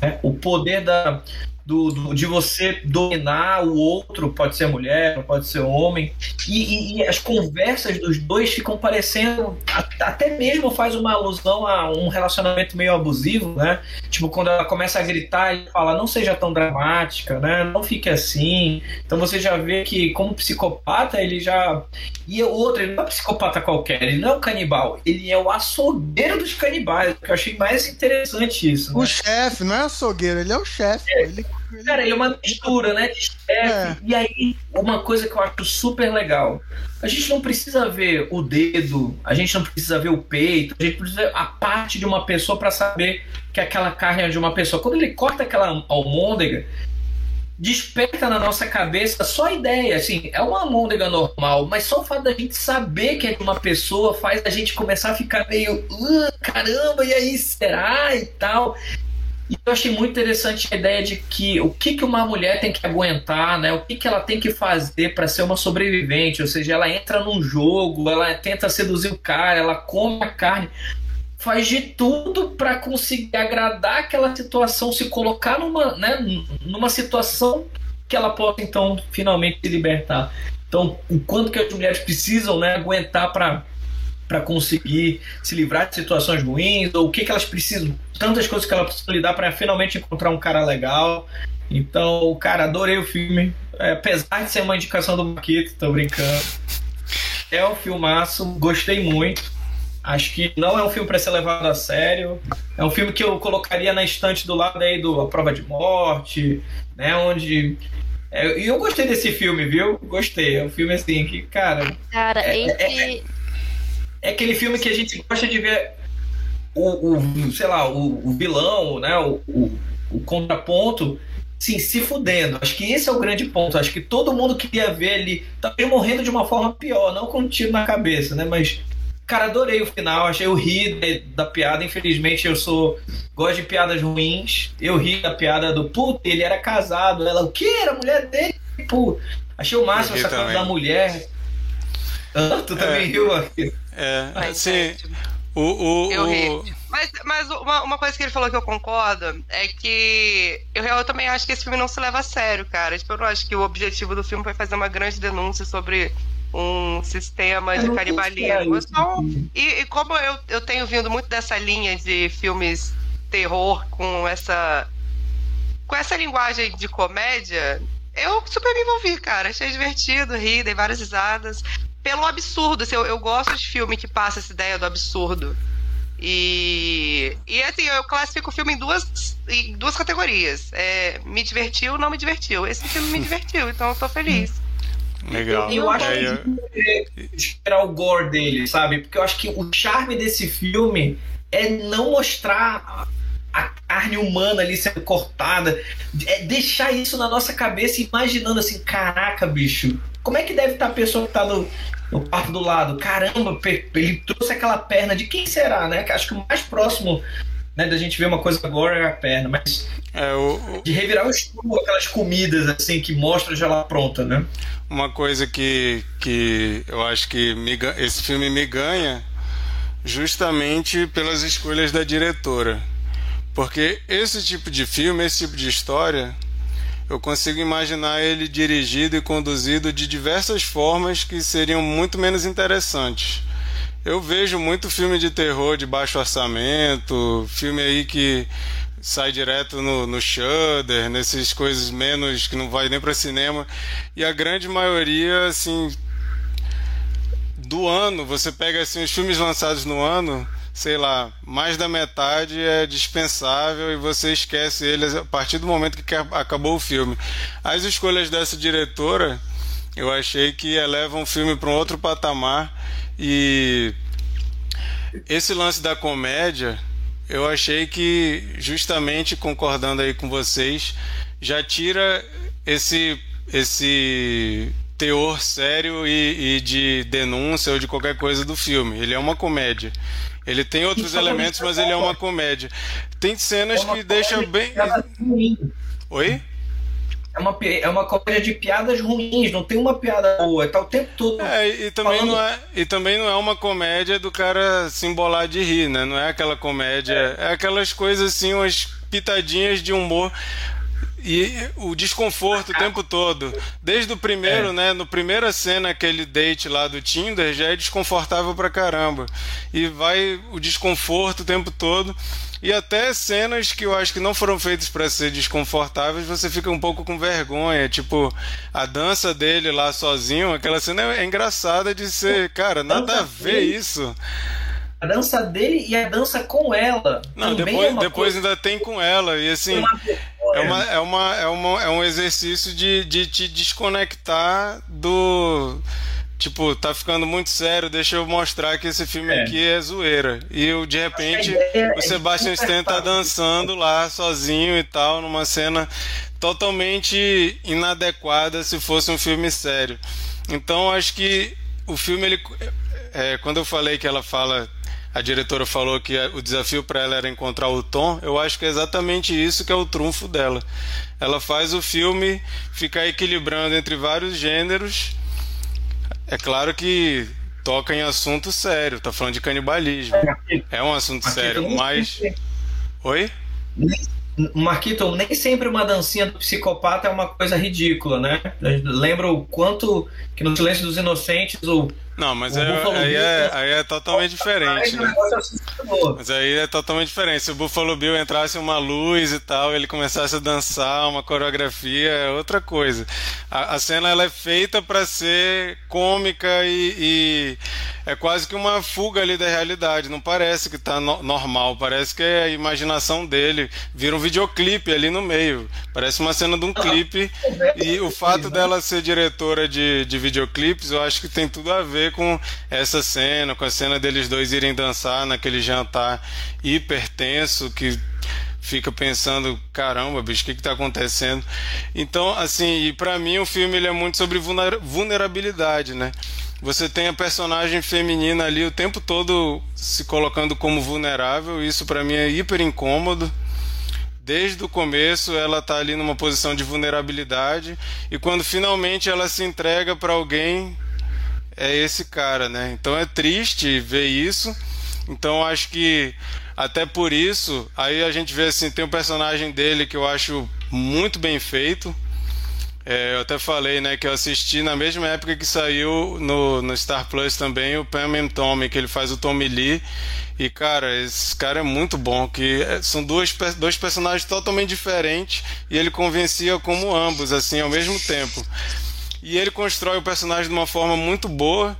Né? O poder da, do, do, de você dominar o outro, pode ser mulher, pode ser homem, e, e, e, as conversas dos dois ficam parecendo, até mesmo faz uma alusão a um relacionamento meio abusivo, né? Tipo, quando ela começa a gritar e fala, não seja tão dramática, né? Não fique assim. Então você já vê que, como psicopata, ele já. E o outro, ele não é um psicopata qualquer, ele não é um canibal, ele é o açougueiro dos canibais, que eu achei mais interessante isso. Né? O chefe, não é açougueiro, ele é o chefe. É. Ele Cara, ele é uma mistura, né? De chefe. É. E aí, uma coisa que eu acho super legal. A gente não precisa ver o dedo, a gente não precisa ver o peito, a gente precisa ver a parte de uma pessoa para saber que aquela carne é de uma pessoa. Quando ele corta aquela almôndega, desperta na nossa cabeça só a ideia, assim, é uma almôndega normal, mas só o fato da gente saber que é de uma pessoa faz a gente começar a ficar meio, uh, caramba, e aí, será? E tal. E eu achei muito interessante a ideia de que o que, que uma mulher tem que aguentar, né? O que, que ela tem que fazer para ser uma sobrevivente, ou seja, ela entra num jogo, ela tenta seduzir o cara, ela come a carne, faz de tudo para conseguir agradar aquela situação, se colocar numa, né, numa situação que ela possa então finalmente se libertar. Então, o quanto que as mulheres precisam, né, aguentar para para conseguir se livrar de situações ruins, ou o que, que elas precisam, tantas coisas que elas precisam lidar para finalmente encontrar um cara legal. Então, cara, adorei o filme. É, apesar de ser uma indicação do Marquito, tô brincando. É um filmaço, gostei muito. Acho que não é um filme para ser levado a sério. É um filme que eu colocaria na estante do lado aí do A Prova de Morte, né? Onde É, e eu gostei desse filme, viu? Gostei. É um filme assim que, cara. Cara, É- entre. É aquele filme que a gente gosta de ver o, o sei lá, o, o vilão, né? O, o, o contraponto, sim, se fudendo. Acho que esse é o grande ponto. Acho que todo mundo queria ver ele, talvez morrendo de uma forma pior, não com um tiro na cabeça, né? Mas, cara, adorei o final, achei eu ri da, da piada. Infelizmente, eu sou. Gosto de piadas ruins. Eu ri da piada do puta, ele era casado. Ela, o que? Era a mulher dele? Pô, achei o máximo essa coisa da mulher. Ah, tu também riu, aqui. É, Mas, assim, o, o, Eu o- ri. Mas, mas uma, uma coisa que ele falou que eu concordo é que eu, eu também acho que esse filme não se leva a sério, cara. Tipo, eu não acho que o objetivo do filme foi fazer uma grande denúncia sobre um sistema de canibalismo. Só- E, e como eu, eu tenho vindo muito dessa linha de filmes terror com essa com essa linguagem de comédia, eu super me envolvi, cara. Achei divertido, ri, dei várias risadas. Pelo absurdo, assim, eu, eu gosto de filme que passa essa ideia do absurdo. E, e assim, eu classifico o filme em duas, em duas categorias. É, me divertiu, não me divertiu. Esse filme me divertiu, então eu tô feliz. legal. Eu acho É, que eu- esperar o gore dele, sabe? Porque eu acho que o charme desse filme é não mostrar a carne humana ali sendo cortada, é deixar isso na nossa cabeça imaginando assim, caraca, bicho, como é que deve estar a pessoa que tá no, no quarto do lado? Caramba, ele trouxe aquela perna de quem será, né? Acho que o mais próximo né, da gente ver uma coisa agora é a perna, mas é, o- de revirar o estômago, aquelas comidas assim que mostra já lá pronta, né? uma coisa que, que eu acho que me esse filme me ganha justamente pelas escolhas da diretora. Porque esse tipo de filme, esse tipo de história, eu consigo imaginar ele dirigido e conduzido de diversas formas que seriam muito menos interessantes. Eu vejo muito filme de terror de baixo orçamento, filme aí que sai direto no, no Shudder, nessas coisas menos que não vai nem para cinema. E a grande maioria, assim, do ano, você pega assim os filmes lançados no ano, sei lá, mais da metade é dispensável e você esquece eles a partir do momento que ca- acabou o filme. As escolhas dessa diretora, eu achei que elevam o filme para um outro patamar e esse lance da comédia, eu achei que justamente concordando aí com vocês, já tira esse esse teor sério e, e de denúncia ou de qualquer coisa do filme. Ele é uma comédia. Ele tem outros Isso é elementos, mas ele é uma comédia. Tem cenas É que deixam bem. de. Oi? É uma, é uma comédia de piadas ruins, não tem uma piada boa, tá o tempo todo. É, e também, Falando- não é, e também não é uma comédia do cara se embolar de rir, né? Não é aquela comédia. É, aquelas coisas assim, umas pitadinhas de humor. E o desconforto o tempo todo. Desde o primeiro, É. né? No primeira cena, aquele date lá do Tinder, já é desconfortável pra caramba. E vai o desconforto o tempo todo. E até cenas que eu acho que não foram feitas pra ser desconfortáveis, você fica um pouco com vergonha. Tipo, a dança dele lá sozinho, aquela cena é engraçada de ser, cara, nada a ver isso. A dança dele e a dança com ela. Não, também depois, é depois ainda tem com ela. E assim, uma é, uma, é, uma, é, uma, é um exercício de, de te desconectar do. Tipo, tá ficando muito sério, deixa eu mostrar que esse filme É. aqui é zoeira. E eu, de repente, ideia o é Sebastian Stan tá dançando lá sozinho e tal, numa cena totalmente inadequada se fosse um filme sério. Então, acho que o filme, ele, é, quando eu falei que ela fala a diretora falou que o desafio para ela era encontrar o tom, eu acho que é exatamente isso que é o trunfo dela. Ela faz o filme ficar equilibrando entre vários gêneros. É claro que toca em assunto sério, tá falando de canibalismo. É um assunto sério, mas. Oi? Marquito, nem sempre uma dancinha do psicopata é uma coisa ridícula, né? Lembra o quanto que no Silêncio dos Inocentes o Não, mas é, aí, é, aí é totalmente diferente, né? Mas aí é totalmente diferente. Se o Buffalo Bill entrasse uma luz e tal, ele começasse a dançar, uma coreografia, é outra coisa. A, a cena ela é feita para ser cômica e, e, é quase que uma fuga ali da realidade. Não parece que tá no, normal, parece que é a imaginação dele. Vira um videoclipe ali no meio. Parece uma cena de um clipe. E o fato dela ser diretora de, de videoclipes, eu acho que tem tudo a ver com essa cena, com a cena deles dois irem dançar naquele jantar hipertenso que fica pensando, caramba, bicho, o que está acontecendo? Então, assim, e para mim o filme ele é muito sobre vulnerabilidade, né? Você tem a personagem feminina ali o tempo todo se colocando como vulnerável, isso para mim é hiper incômodo. Desde o começo ela está ali numa posição de vulnerabilidade e quando finalmente ela se entrega para alguém, é esse cara, né? Então é triste ver isso. Então acho que até por isso, aí a gente vê assim, tem um personagem dele que eu acho muito bem feito. É, eu até falei, né, que eu assisti na mesma época que saiu no, no Star Plus também o Pam and Tommy, que ele faz o Tommy Lee. E, cara, esse cara é muito bom, que é, são dois, dois personagens totalmente diferentes e ele convencia como ambos, assim, ao mesmo tempo. E ele constrói o personagem de uma forma muito boa,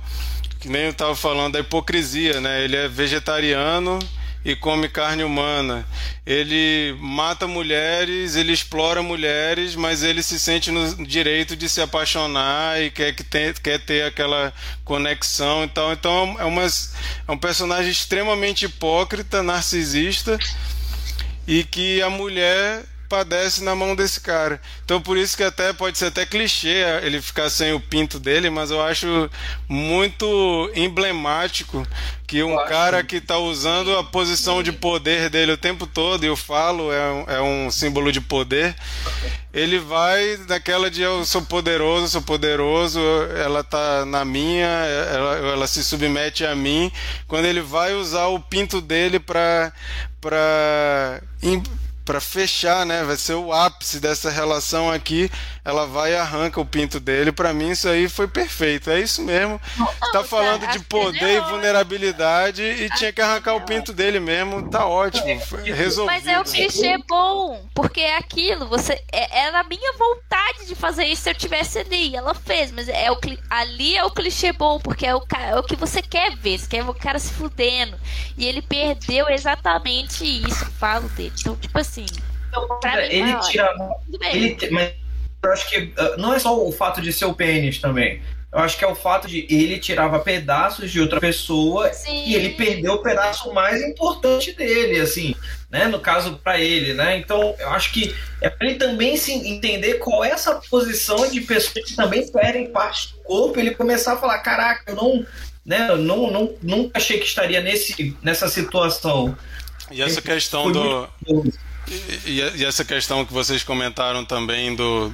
que nem eu estava falando da hipocrisia, né? Ele é vegetariano e come carne humana. Ele mata mulheres, ele explora mulheres, mas ele se sente no direito de se apaixonar e quer, que tem, quer ter aquela conexão. Então, então é, uma, é um personagem extremamente hipócrita, narcisista e que a mulher padece na mão desse cara. Então por isso que até pode ser até clichê ele ficar sem o pinto dele, mas eu acho muito emblemático que um cara que está usando a posição de poder dele o tempo todo, e eu falo, é um, é um símbolo de poder, ele vai naquela de eu sou poderoso, sou poderoso, ela tá na minha, ela, ela se submete a mim, quando ele vai usar o pinto dele para para para fechar, né? Vai ser o ápice dessa relação aqui. Ela vai e arranca o pinto dele. Para mim, isso aí foi perfeito. É isso mesmo. Não, tá falando de poder e vulnerabilidade e tinha que arrancar o pinto dele mesmo. Tá ótimo. Resolvido. Mas é o clichê bom, porque é aquilo. Você é, era a minha vontade de fazer isso se eu tivesse ali. Ela fez, mas é o ali é o clichê bom, porque é o, é o que você quer ver. Você quer ver o cara se fudendo. E ele perdeu exatamente isso. Falo dele. Então, tipo assim assim. Então, ele tira. Ele, mas eu acho que uh, não é só o fato de ser o pênis também. Eu acho que é o fato de ele tirava pedaços de outra pessoa Sim. e ele perdeu o pedaço mais importante dele, assim, né? No caso para ele, né? Então, eu acho que é para ele também se entender qual é essa posição de pessoas que também perdem parte do corpo, ele começar a falar, caraca, eu não, né, eu não, não nunca achei que estaria nesse nessa situação. E essa questão do e, e, essa questão que vocês comentaram também do,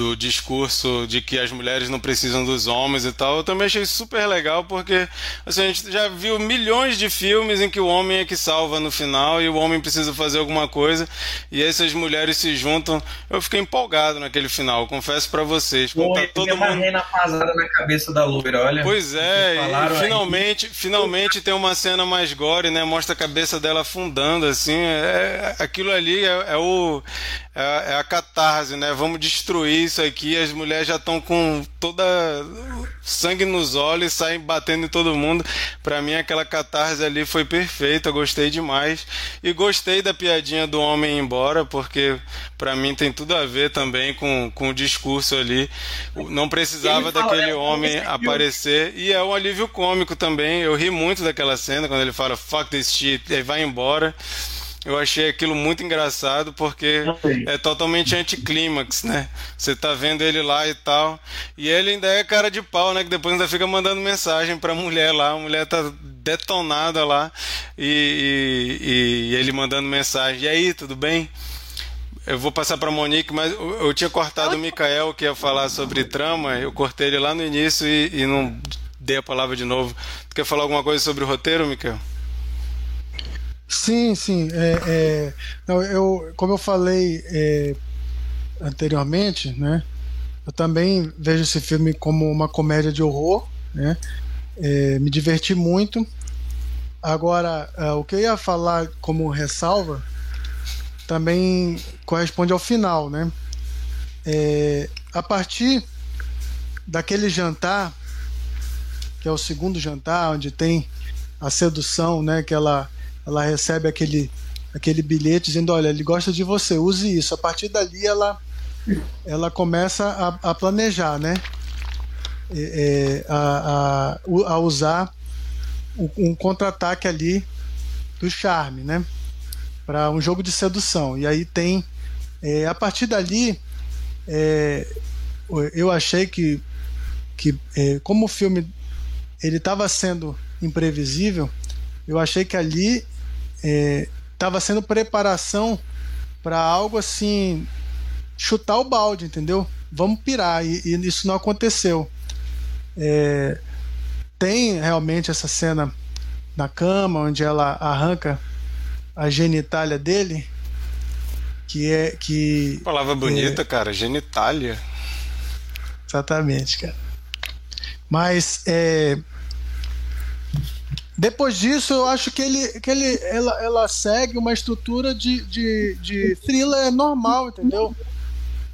do discurso de que as mulheres não precisam dos homens e tal, eu também achei super legal porque assim, a gente já viu milhões de filmes em que o homem é que salva no final e o homem precisa fazer alguma coisa e essas mulheres se juntam. Eu fiquei empolgado naquele final, confesso para vocês. Pô, tá todo uma mundo... rena pasada na cabeça da loira, olha. Pois é, e finalmente, aí. finalmente tem uma cena mais gore, né? Mostra a cabeça dela afundando assim. É, aquilo ali é, é o é, é, a catarse, né? Vamos destruir isso aqui. As mulheres já estão com toda sangue nos olhos, saem batendo em todo mundo. Para mim, aquela catarse ali foi perfeita. Gostei demais e gostei da piadinha do homem ir embora, porque para mim tem tudo a ver também com, com o discurso ali. Não precisava daquele homem aparecer e é um alívio cômico também. Eu ri muito daquela cena quando ele fala fuck this shit e vai embora. Eu achei aquilo muito engraçado porque é totalmente anticlímax, né? Você tá vendo ele lá e tal. E ele ainda é cara de pau, né? Que depois ainda fica mandando mensagem pra mulher lá. A mulher tá detonada lá. E, e, e ele mandando mensagem. E aí, tudo bem? Eu vou passar para Monique, mas eu, tinha cortado o Mikael que ia falar sobre trama. Eu cortei ele lá no início e, e não dei a palavra de novo. Tu quer falar alguma coisa sobre o roteiro, Mikael? Sim, sim. É, é, não, eu, como eu falei é, anteriormente, né? Eu também vejo esse filme como uma comédia de horror, né? É, me diverti muito. Agora, é, o que eu ia falar como ressalva também corresponde ao final, né? É, a partir daquele jantar, que é o segundo jantar, onde tem a sedução, né? Que ela, ela recebe aquele, aquele bilhete dizendo, olha, ele gosta de você, use isso. A partir dali ela, ela começa a, a planejar, né? É, a, a, a usar um contra-ataque ali do charme, né? Para um jogo de sedução. E aí tem. É, a partir dali, é, eu achei que, que é, como o filme ele estava sendo imprevisível, eu achei que ali estava é, sendo preparação para algo assim chutar o balde, entendeu? Vamos pirar e, e isso não aconteceu. É, tem realmente essa cena na cama onde ela arranca a genitália dele que é que palavra bonita, é, cara, genitália. Exatamente, cara. Mas é, depois disso, eu acho que ele, que ele ela, ela segue uma estrutura de, de, de thriller normal, entendeu?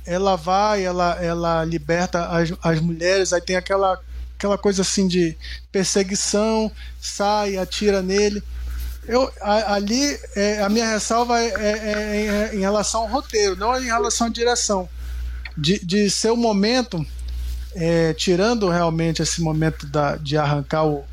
Ela vai, ela, ela liberta as, as mulheres, aí tem aquela aquela coisa assim de perseguição, sai, atira nele. Eu, a, ali, é, a minha ressalva é, é, é, em relação ao roteiro, não em relação à direção. De, de ser o momento, é, tirando realmente esse momento da, de arrancar o.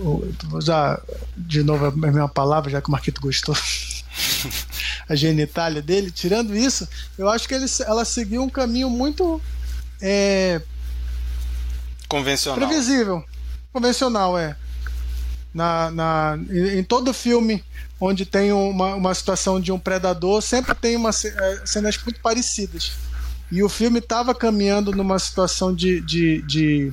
Vou usar de novo a mesma palavra, já que o Marquito gostou. a genitália dele, tirando isso, eu acho que ele, ela seguiu um caminho muito é, Convencional. Previsível. Convencional, é. Na, na, em todo filme onde tem uma, uma situação de um predador, sempre tem uma, é, cenas muito parecidas. E o filme estava caminhando numa situação de, de, de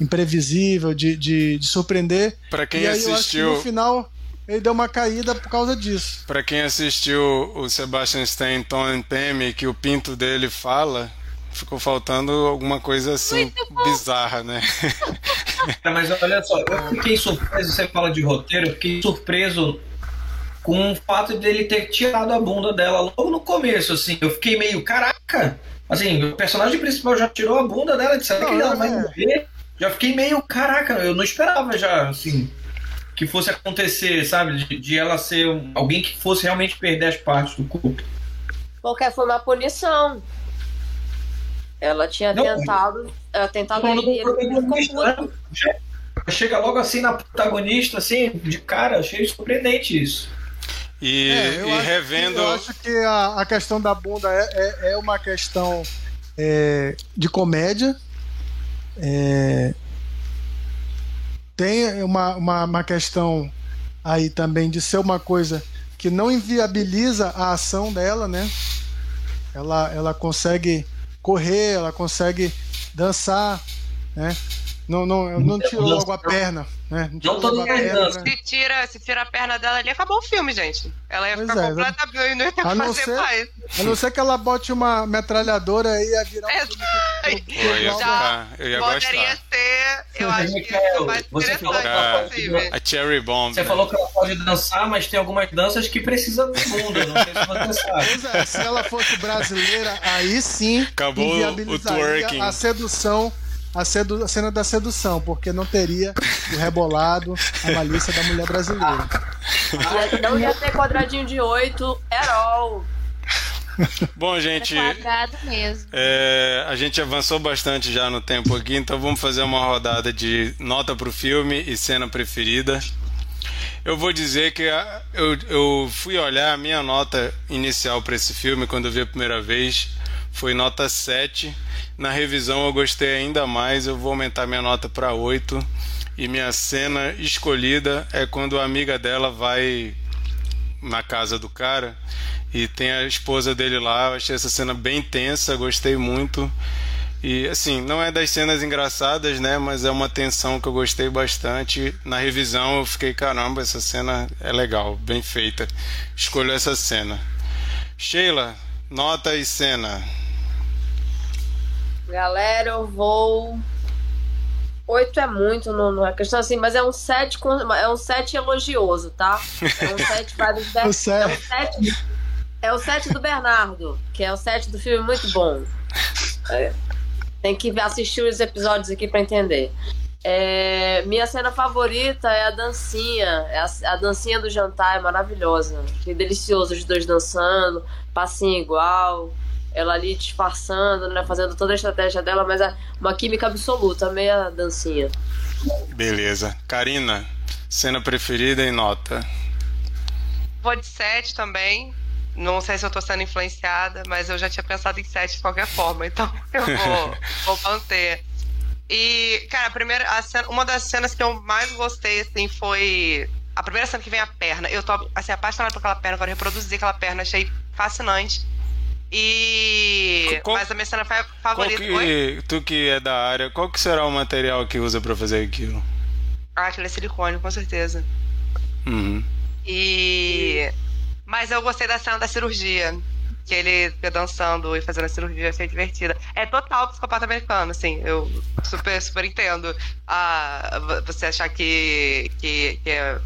imprevisível, de, de, de surpreender. Para quem e aí assistiu. no final ele deu uma caída por causa disso. Para quem assistiu o Sebastian Stan Tom Pemme, que o pinto dele fala, ficou faltando alguma coisa assim bizarra, né? Mas olha só, eu fiquei surpreso, você fala de roteiro, eu fiquei surpreso com o fato dele ter tirado a bunda dela logo no começo, assim. Eu fiquei meio, caraca! Assim, o personagem principal já tirou a bunda dela, disse que ela vai é. morrer. Já fiquei meio, caraca, eu não esperava já, assim, que fosse acontecer, sabe? De, de ela ser um, alguém que fosse realmente perder as partes do corpo. Porque foi uma punição. Ela tinha não, tentado, ela tentado ele, ele Chega logo assim na protagonista, assim, de cara, achei surpreendente isso. E, é, e revendo. Que, eu acho que a, a questão da bunda é, é, é uma questão é, de comédia. É, tem uma, uma, uma questão aí também de ser uma coisa que não inviabiliza a ação dela, né? Ela, ela consegue correr, ela consegue dançar, né? Não, não, não tirou logo a perna, né? Não, não todo mundo dança. Se tira, se tira a perna dela ali, acabou o filme, gente. Ela ia pois ficar é, completamente. Não ia ter a não fazer ser, mais. A não ser que ela bote uma metralhadora e ia virar um é, filme que, eu, ia já eu ia poderia gostar. ser, eu acho que é mais interessante a, a Cherry Bomb. Você né? falou que ela pode dançar, mas tem algumas danças que precisam do mundo. Não sei se você sabe. Pois é, se ela fosse brasileira, aí sim acabou o twerking. a sedução a, sedu a cena da sedução, porque não teria o rebolado, a malícia da mulher brasileira. Não ia ter quadradinho de oito, all. Bom, gente, é mesmo. É, a gente avançou bastante já no tempo aqui, então vamos fazer uma rodada de nota para o filme e cena preferida. Eu vou dizer que eu, eu fui olhar a minha nota inicial para esse filme quando eu vi a primeira vez, foi nota 7 na revisão eu gostei ainda mais, eu vou aumentar minha nota para 8. E minha cena escolhida é quando a amiga dela vai na casa do cara e tem a esposa dele lá. Eu achei essa cena bem tensa, gostei muito. E assim, não é das cenas engraçadas, né? Mas é uma tensão que eu gostei bastante. Na revisão eu fiquei, caramba, essa cena é legal, bem feita. Escolho essa cena. Sheila, nota e cena. Galera, eu vou Oito é muito, não, não é questão assim, mas é um sete com, é um sete elogioso, tá? É um sete vários O é um sete. é o sete do Bernardo, que é o sete do filme muito bom. É, tem que assistir os episódios aqui pra entender. É, minha cena favorita é a dancinha. É a, a dancinha do jantar é maravilhosa. Que delicioso os dois dançando, passinho igual. Ela ali disfarçando, né? Fazendo toda a estratégia dela, mas é uma química absoluta, meia dancinha. Beleza. Karina, cena preferida e nota. Vou de 7 também. Não sei se eu tô sendo influenciada, mas eu já tinha pensado em 7 de qualquer forma, então eu vou, vou manter. E, cara, a primeira, a cena- uma das cenas que eu mais gostei, assim, foi. A primeira cena que vem a perna. Eu tô, assim, apaixonada por aquela perna, quero reproduzir aquela perna, achei fascinante. E. Qual- mas a minha cena favorita foi. que, tu que é da área, qual que será o material que usa pra fazer aquilo? Ah, aquele é silicone, com certeza. Uhum. E. Mas eu gostei da cena da cirurgia. Que ele fica dançando e fazendo a cirurgia, achei divertida. É total psicopata americano, assim. Eu super, super entendo. Ah, vo- você achar que. que, que é.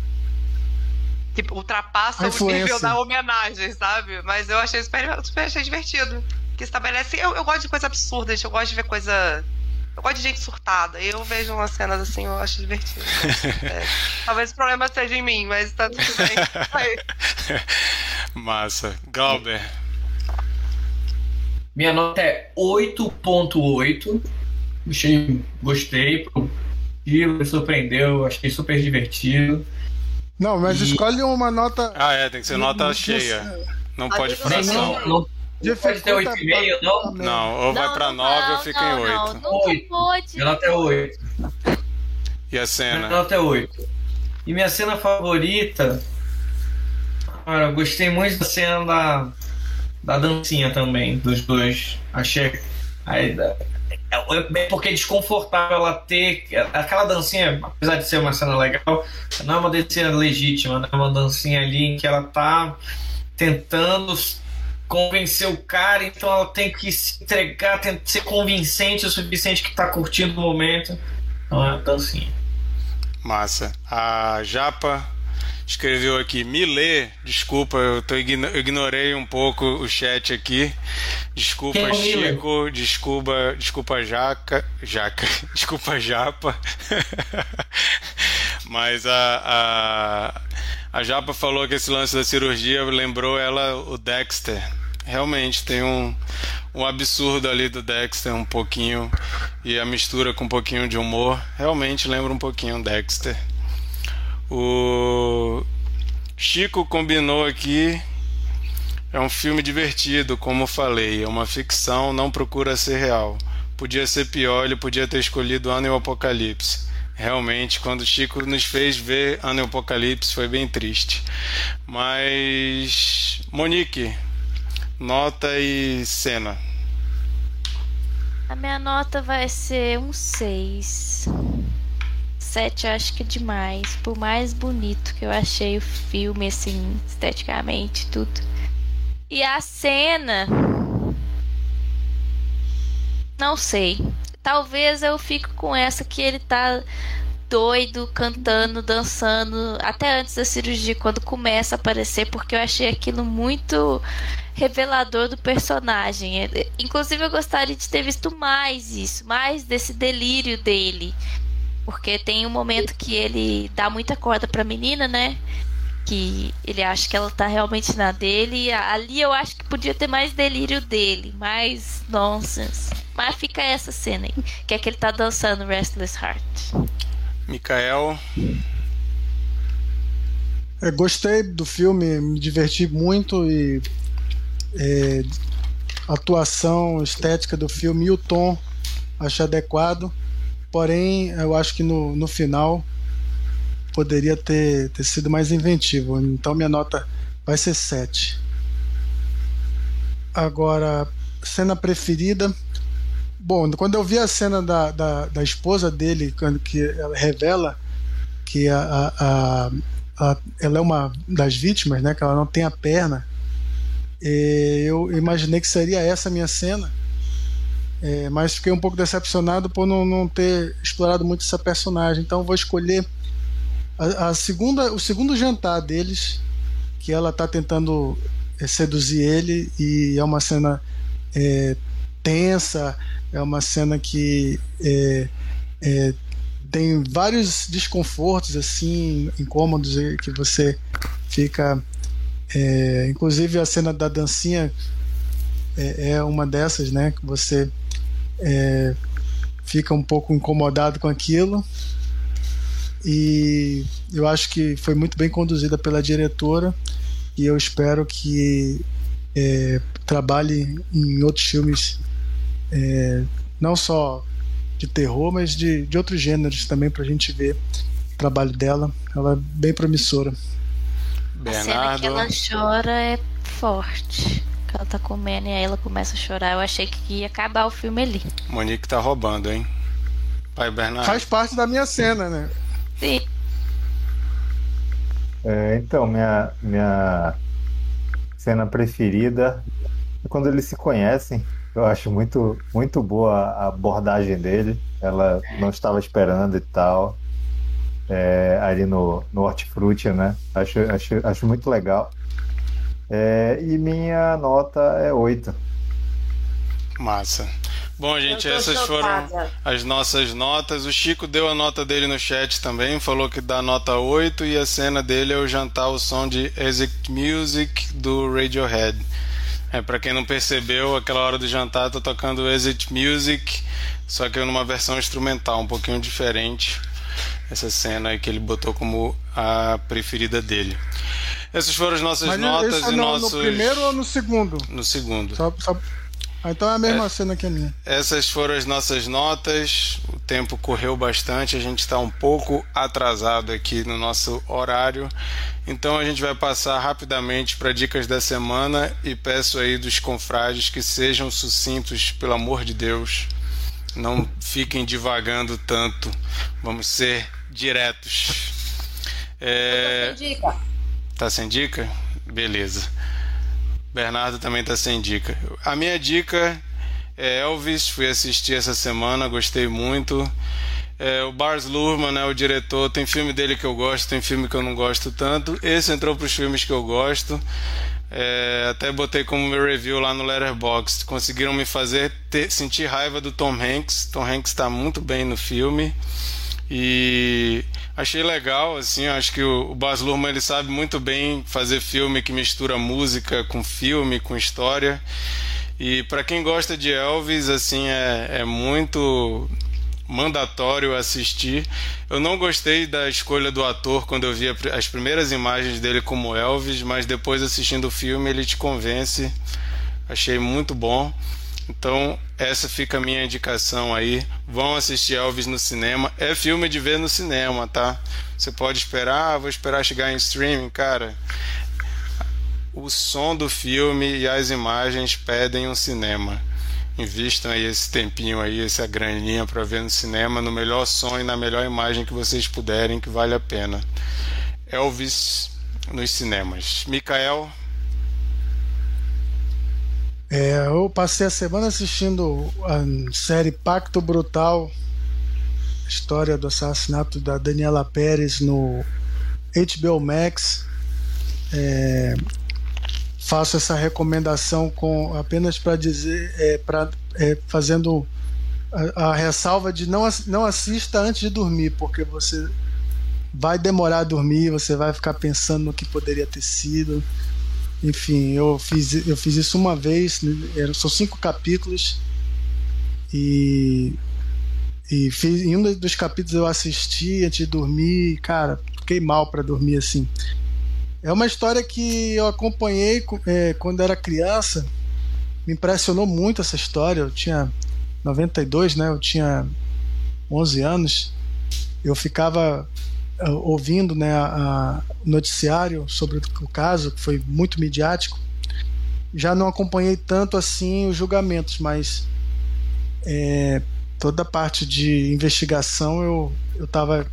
Que ultrapassa A o nível influência. da homenagem, sabe? Mas eu achei super, super achei divertido. Que estabelece. Eu, eu gosto de coisas absurdas, eu gosto de ver coisa. Eu gosto de gente surtada. Eu vejo umas cenas assim, eu acho divertido. É, talvez o problema seja em mim, mas tá tudo bem. Massa. Glauber. Minha nota é 8.8. Achei, gostei. Me surpreendeu, achei super divertido. Não, mas E- escolhe uma nota. Ah, é, tem que ser nota Não- cheia. Não Aqui pode não- fração. Não, não pode ter 8,5, não? Não, ou vai pra 9 ou fica em 8. Não, nunca Oito. pode. Minha nota é 8. E a Minha cena? nota é 8. E minha cena favorita. Cara, eu gostei muito da cena da, da dancinha também, dos dois. Achei. Aí, da- é, porque é desconfortável ela ter. Aquela dancinha, apesar de ser uma cena legal, não é uma dancinha legítima, né? é uma dancinha ali em que ela tá tentando convencer o cara, então ela tem que se entregar, tem que ser convincente o suficiente que tá curtindo o momento. Então é uma dancinha. Massa. A Japa escreveu aqui, me lê, desculpa, eu, tô igno- ignorei um pouco o chat aqui. Desculpa, Quem é? Chico, desculpa, desculpa, Jaca, Jaca, desculpa, Japa. Mas a, a, a Japa falou que esse lance da cirurgia lembrou ela o Dexter. Realmente tem um, um absurdo ali do Dexter, um pouquinho, e a mistura com um pouquinho de humor. Realmente lembra um pouquinho o Dexter. O Chico combinou aqui. É um filme divertido, como falei. É uma ficção, não procura ser real. Podia ser pior, ele podia ter escolhido Ano e o Apocalipse. Realmente, quando o Chico nos fez ver Ano e o Apocalipse, foi bem triste. Mas. Monique, nota e cena. A minha nota vai ser um 6. 7 eu acho que é demais. Por mais bonito que eu achei o filme, assim, esteticamente, tudo. E a cena. Não sei. Talvez eu fique com essa que ele tá doido, cantando, dançando, até antes da cirurgia, quando começa a aparecer, porque eu achei aquilo muito revelador do personagem. Inclusive, eu gostaria de ter visto mais isso, mais desse delírio dele. Porque tem um momento que ele dá muita corda pra menina, né? Que ele acha que ela tá realmente na dele. E ali eu acho que podia ter mais delírio dele, mais nonsense. Mas fica essa cena aí, que é que ele tá dançando Restless Heart. Mikael, É, gostei do filme, me diverti muito e é, a atuação estética do filme e o tom acho adequado. Porém, eu acho que no, no final poderia ter, ter sido mais inventivo. Então minha nota vai ser 7. Agora, cena preferida. Bom, quando eu vi a cena da, da, da esposa dele, quando que ela revela que a, a, a ela, ela é uma das vítimas, né? Que ela não tem a perna. Eu imaginei que seria essa a minha cena. É, mas fiquei um pouco decepcionado por não, não ter explorado muito essa personagem. Então vou escolher a, a segunda, o segundo jantar deles, que ela está tentando é, seduzir ele e é uma cena é, tensa, é uma cena que é, é, tem vários desconfortos assim, incômodos que você fica, é, inclusive a cena da dancinha é, uma dessas, né? Que você é, fica um pouco incomodado com aquilo. E eu acho que foi muito bem conduzida pela diretora e eu espero que é, trabalhe em outros filmes, é, não só de terror, mas de, de outros gêneros também para a gente ver o trabalho dela. Ela é bem promissora. Bernardo. A cena que ela chora é forte que ela tá comendo e aí ela começa a chorar. Eu achei que ia acabar o filme ali. Monique tá roubando, hein? Pai Bernardo. Faz parte da minha cena, né? Sim. É, então, minha, minha cena preferida é quando eles se conhecem. Eu acho muito, muito boa a abordagem dele. Ela não estava esperando e tal. É, ali no, no Hortifruti, né? Acho, acho, acho muito legal. É, e minha nota é 8. Massa. Bom, gente, essas foram as nossas notas. O Chico deu a nota dele no chat também, falou que dá nota 8 e a cena dele é o jantar o som de Exit Music do Radiohead. É, para quem não percebeu, aquela hora do jantar tô tocando Exit Music, só que numa versão instrumental, um pouquinho diferente. Essa cena aí que ele botou como a preferida dele. Essas foram as nossas Mas notas e no, nossos. No primeiro ou no segundo? No segundo. Só, só... Ah, então é a mesma é, cena que a minha. Essas foram as nossas notas. O tempo correu bastante, a gente está um pouco atrasado aqui no nosso horário. Então a gente vai passar rapidamente para dicas da semana e peço aí dos confrades que sejam sucintos, pelo amor de Deus. Não fiquem divagando tanto. Vamos ser diretos. É... dica. Tá sem dica? Beleza. Bernardo também tá sem dica. A minha dica é Elvis, fui assistir essa semana, gostei muito. É, o Bars Luhrmann é o diretor, tem filme dele que eu gosto, tem filme que eu não gosto tanto. Esse entrou para os filmes que eu gosto. É, até botei como meu review lá no Letterboxd. Conseguiram me fazer ter, sentir raiva do Tom Hanks. Tom Hanks está muito bem no filme. E achei legal, assim, acho que o, Baz Luhrmann ele sabe muito bem fazer filme que mistura música com filme, com história. E para quem gosta de Elvis, assim, é, é muito mandatório assistir. Eu não gostei da escolha do ator quando eu vi as primeiras imagens dele como Elvis, mas depois assistindo o filme ele te convence. Achei muito bom. Então, essa fica a minha indicação aí. Vão assistir Elvis no cinema. É filme de ver no cinema, tá? Você pode esperar, ah, vou esperar chegar em streaming, cara. O som do filme e as imagens pedem um cinema. Invistam aí esse tempinho aí, essa graninha para ver no cinema, no melhor som e na melhor imagem que vocês puderem, que vale a pena. Elvis nos cinemas. Mikael, é, eu passei a semana assistindo a série Pacto Brutal, história do assassinato da Daniela Pérez no HBO Max. É, faço essa recomendação com apenas para dizer, é, para é, fazendo a, a, ressalva de não, não assista antes de dormir, porque você vai demorar a dormir, você vai ficar pensando no que poderia ter sido. Enfim, eu fiz, eu fiz isso uma vez, eram, são cinco capítulos, e, e fiz, em um dos capítulos eu assisti antes de dormir, cara, fiquei mal para dormir assim. É uma história que eu acompanhei é, quando era criança, me impressionou muito essa história. Eu tinha 92, né? Eu tinha 11 anos. Eu ficava ouvindo né, a, o noticiário sobre o caso, que foi muito midiático, já não acompanhei tanto assim os julgamentos, mas é, toda a parte de investigação eu estava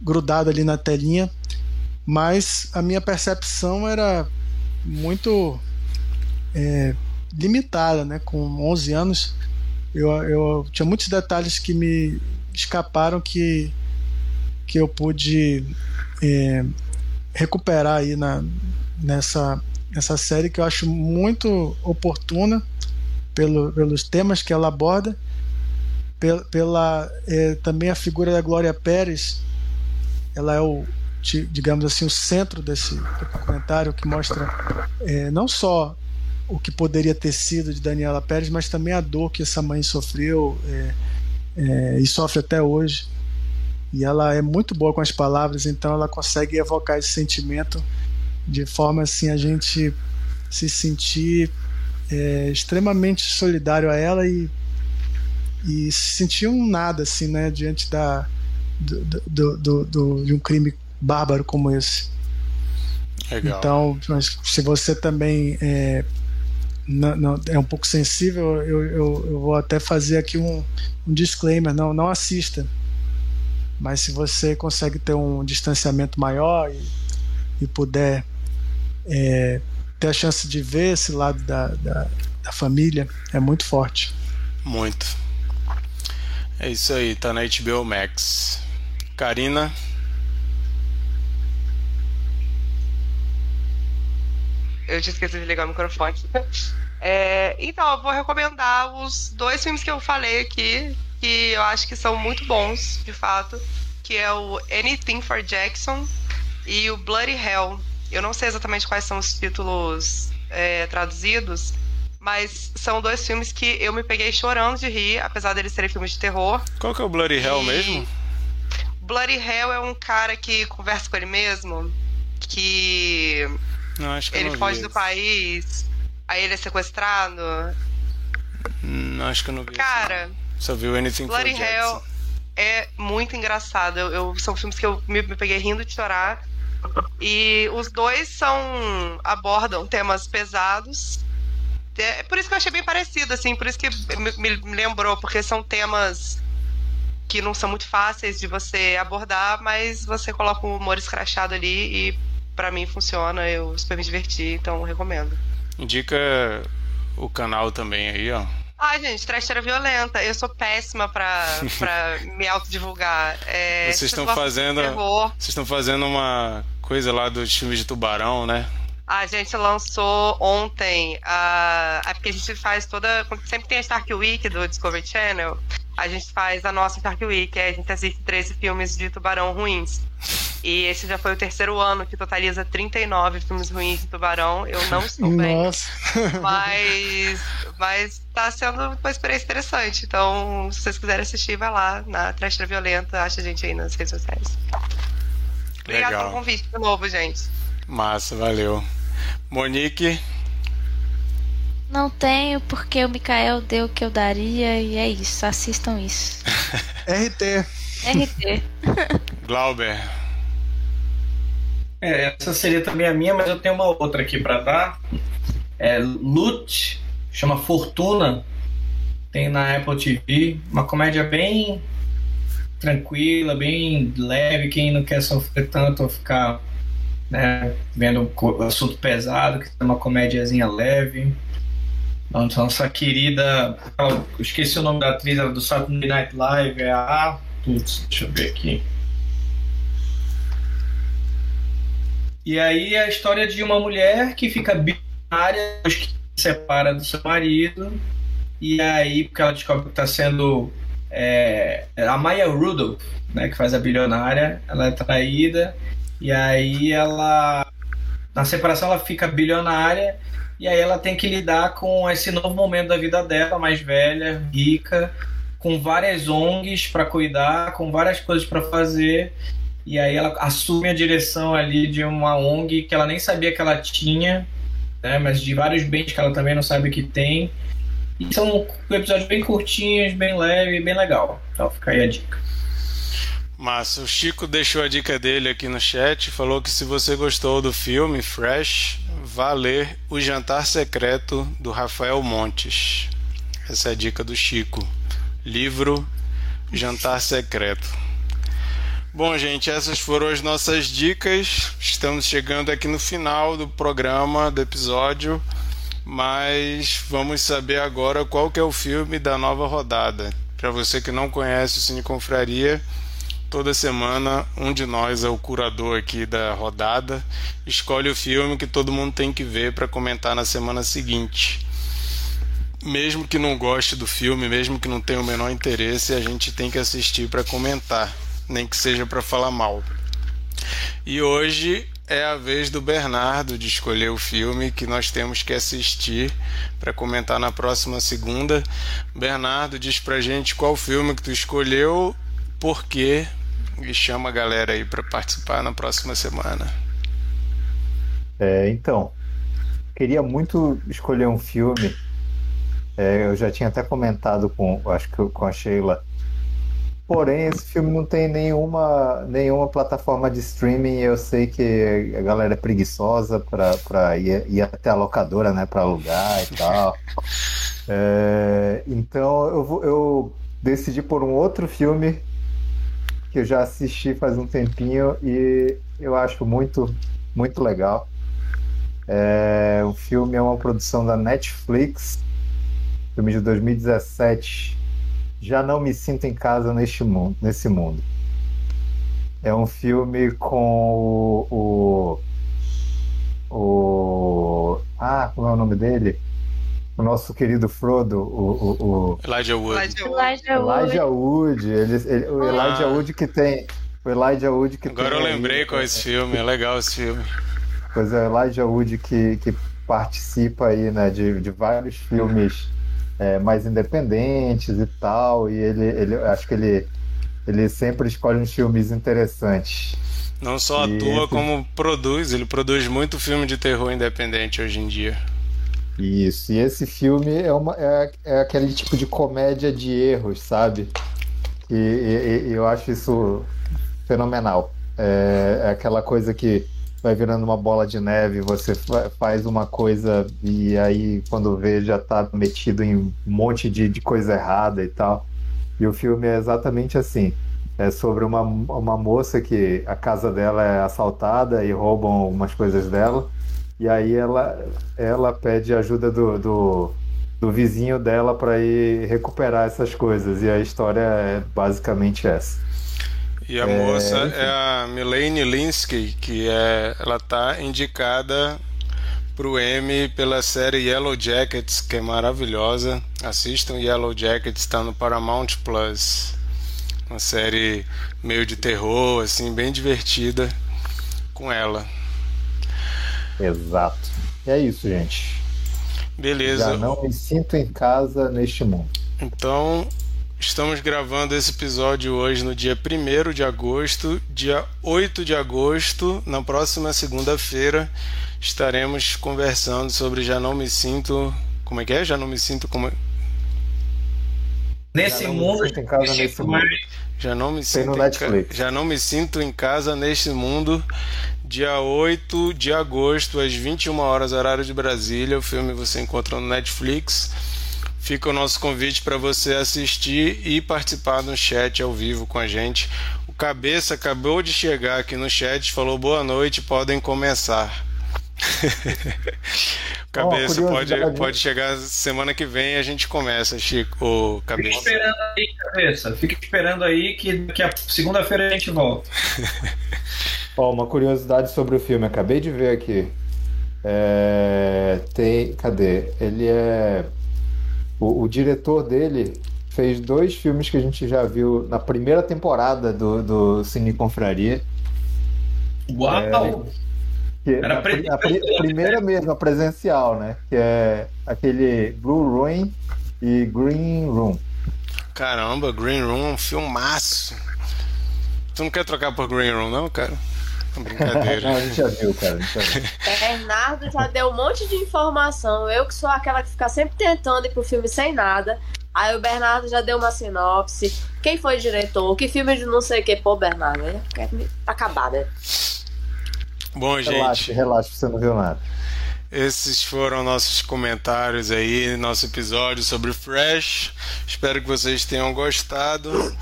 grudado ali na telinha, mas a minha percepção era muito é, limitada, né? Com 11 anos eu, eu tinha muitos detalhes que me escaparam que, que eu pude é, recuperar aí na, nessa, nessa série que eu acho muito oportuna pelo, pelos temas que ela aborda, pela, pela é, também a figura da Glória Pérez, ela é o digamos assim o centro desse documentário que mostra é, não só o que poderia ter sido de Daniela Pérez, mas também a dor que essa mãe sofreu é, é, e sofre até hoje. E ela é muito boa com as palavras, então ela consegue evocar esse sentimento de forma assim a gente se sentir é, extremamente solidário a ela e, e se sentir um nada assim, né, diante da do, do, do, do de um crime bárbaro como esse. Legal. Então, se você também é, não, não, é um pouco sensível, eu, eu, eu, vou até fazer aqui um, um disclaimer: não, não assista. Mas se você consegue ter um distanciamento maior e, e puder é, ter a chance de ver esse lado da, da, da família, é muito forte. Muito. É isso aí, tá na HBO Max. Karina. Eu tinha esquecido de ligar o microfone. É, então, eu vou recomendar os dois filmes que eu falei aqui, que eu acho que são muito bons, de fato, que é o Anything for Jackson e o Bloody Hell. Eu não sei exatamente quais são os títulos é, traduzidos, mas são dois filmes que eu me peguei chorando de rir, apesar deles serem filmes de terror. Qual que é o Bloody Hell mesmo? Bloody Hell é um cara que conversa com ele mesmo, que não, acho que ele foge do país, aí ele é sequestrado. Não, acho que eu não vi. Cara, só viu Anything Bloody Hell é muito engraçado. Eu, eu, são filmes que eu me, me peguei rindo de chorar. E os dois são abordam temas pesados. É por isso que eu achei bem parecido, assim, por isso que me, me lembrou, porque são temas que não são muito fáceis de você abordar, mas você coloca um humor escrachado ali e para mim funciona, eu super me diverti, então recomendo. Indica o canal também aí, ó. Ai, gente, trecheira violenta. Eu sou péssima pra, pra me autodivulgar. É, vocês estão fazendo. Vocês estão fazendo uma coisa lá do filme de tubarão, né? A gente lançou ontem. Uh, é porque a gente faz toda. Sempre tem a Stark Week do Discovery Channel. A gente faz a nossa Stark Week. A gente assiste 13 filmes de tubarão ruins. E esse já foi o terceiro ano que totaliza 39 filmes ruins de Tubarão. Eu não estou bem. Nossa. Mas, mas tá sendo uma experiência interessante. Então, se vocês quiserem assistir, vai lá na Trestra Violenta. Acha a gente aí nas redes sociais. Obrigado pelo convite de novo, gente. Massa, valeu. Monique. Não tenho, porque o Mikael deu o que eu daria e é isso. Assistam isso. RT. RT. Glauber. É, essa seria também a minha, mas eu tenho uma outra aqui para dar. É Loot, chama Fortuna. Tem na Apple TV. Uma comédia bem tranquila, bem leve. Quem não quer sofrer tanto ou ficar né, vendo um assunto pesado, que é uma comédiazinha leve. Nossa querida. Eu esqueci o nome da atriz do Saturday Night Live. É a. Putz, deixa eu ver aqui. E aí é a história de uma mulher que fica binária, que se separa do seu marido, e aí, porque ela descobre que está sendo. É, a Maya Rudolph, né, que faz a bilionária, ela é traída, e aí ela. Na separação ela fica bilionária, e aí ela tem que lidar com esse novo momento da vida dela, mais velha, rica, com várias ONGs para cuidar, com várias coisas para fazer, e aí ela assume a direção ali de uma ONG que ela nem sabia que ela tinha, né, mas de vários bens que ela também não sabe que tem. E são episódios bem curtinhos, bem leve, bem legal. Então fica aí a dica. Massa, o Chico deixou a dica dele aqui no chat, falou que se você gostou do filme Fresh, vá ler O Jantar Secreto do Rafael Montes. Essa é a dica do Chico. Livro Jantar Secreto. Bom, gente, essas foram as nossas dicas. Estamos chegando aqui no final do programa, do episódio. mas vamos saber agora qual que é o filme da nova rodada. Para você que não conhece o Cine Confraria, toda semana um de nós é o curador aqui da rodada, escolhe o filme que todo mundo tem que ver para comentar na semana seguinte. Mesmo que não goste do filme, mesmo que não tenha o menor interesse, a gente tem que assistir para comentar, nem que seja para falar mal. E hoje é a vez do Bernardo de escolher o filme que nós temos que assistir para comentar na próxima segunda. Bernardo, diz pra gente qual filme que tu escolheu, por quê e chama a galera aí para participar na próxima semana. É, então, queria muito escolher um filme. É, eu já tinha até comentado com, acho que com a Sheila Porém, esse filme não tem nenhuma, nenhuma plataforma de streaming. Eu sei que a galera é preguiçosa para ir, ir até a locadora, né, para alugar e tal. É, então eu, vou, eu decidi por um outro filme que eu já assisti faz um tempinho e eu acho muito, muito legal. É, o filme é uma produção da Netflix, filme de 2017 já não me sinto em casa neste mundo, nesse mundo. É um filme com o, o, o ah, como é o nome dele? O nosso querido Frodo, o, o, o... Elijah Wood. Elijah Wood. Elijah Wood. Ele, ele, o Ah. Elijah Wood que tem. O Elijah Wood que Agora eu tem aí- lembrei qual é esse filme, é legal esse filme. Pois é, Elijah Wood que, que participa aí, né, de, de vários filmes é, mais independentes e tal, e ele, ele acho que ele, ele sempre escolhe uns filmes interessantes. Não só E atua, esse- como produz. Ele produz muito filme de terror independente hoje em dia. Isso, e esse filme é, uma, é, é aquele tipo de comédia de erros, sabe? E, e- e eu acho isso fenomenal. É, é aquela coisa que vai virando uma bola de neve, você fa- faz uma coisa e aí quando vê já tá metido em um monte de, de coisa errada e tal. E o filme é exatamente assim. É sobre uma, uma moça que a casa dela é assaltada e roubam umas coisas dela. E aí ela, ela pede ajuda do, do, do vizinho dela para ir recuperar essas coisas. E a história é basicamente essa. E a É, moça enfim. é a Milene Linsky, que é, ela tá indicada pro Emmy pela série Yellow Jackets, que é maravilhosa. Assistam Yellow Jackets, está no Paramount Plus. Uma série meio de terror, assim, bem divertida com ela. Exato. E é isso, gente. Beleza. Já não me sinto em casa neste mundo. Então, estamos gravando esse episódio hoje no dia 1 de agosto. Dia 8 de agosto, na próxima segunda-feira, estaremos conversando sobre Já Não Me Sinto. Como é que é? Já Não Me Sinto como. Nesse Já não me mundo. sinto em casa nesse mundo. Já não me Tem sinto no em ca-. Já não me sinto em casa neste mundo. Dia 8 de agosto, às 21 horas, horário de Brasília. O filme você encontra no Netflix. Fica o nosso convite para você assistir e participar no chat ao vivo com a gente. O Cabeça acabou de chegar aqui no chat, falou boa noite, podem começar. Cabeça, Ó, pode, curiosidade. pode chegar semana que vem e a gente começa, Chico. Fica Cabeça. esperando aí, cabeça. Fica esperando aí que daqui a segunda-feira a gente volta. Ó, uma curiosidade sobre o filme, acabei de ver aqui. É, tem. Cadê? Ele é. O, o diretor dele fez dois filmes que a gente já viu na primeira temporada do, do Cine Confraria. Uau! Que Era a, a pri- primeira mesmo, a presencial, né? Que é aquele Blue Room e Green Room. Caramba, Green Room é um filmaço. Tu não quer trocar por Green Room, não, cara? Não, Brincadeira. a gente já viu, cara. a gente já viu. Bernardo já deu um monte de informação. Eu que sou aquela que fica sempre tentando ir pro filme sem nada. Aí o Bernardo já deu uma sinopse. Quem foi diretor? Que filme de não sei o que? Pô, Bernardo, quer me acabar, né? Bom, Relaxa, gente, relaxa, você não viu nada. Esses foram nossos comentários aí, nosso episódio sobre Fresh. Espero que vocês tenham gostado.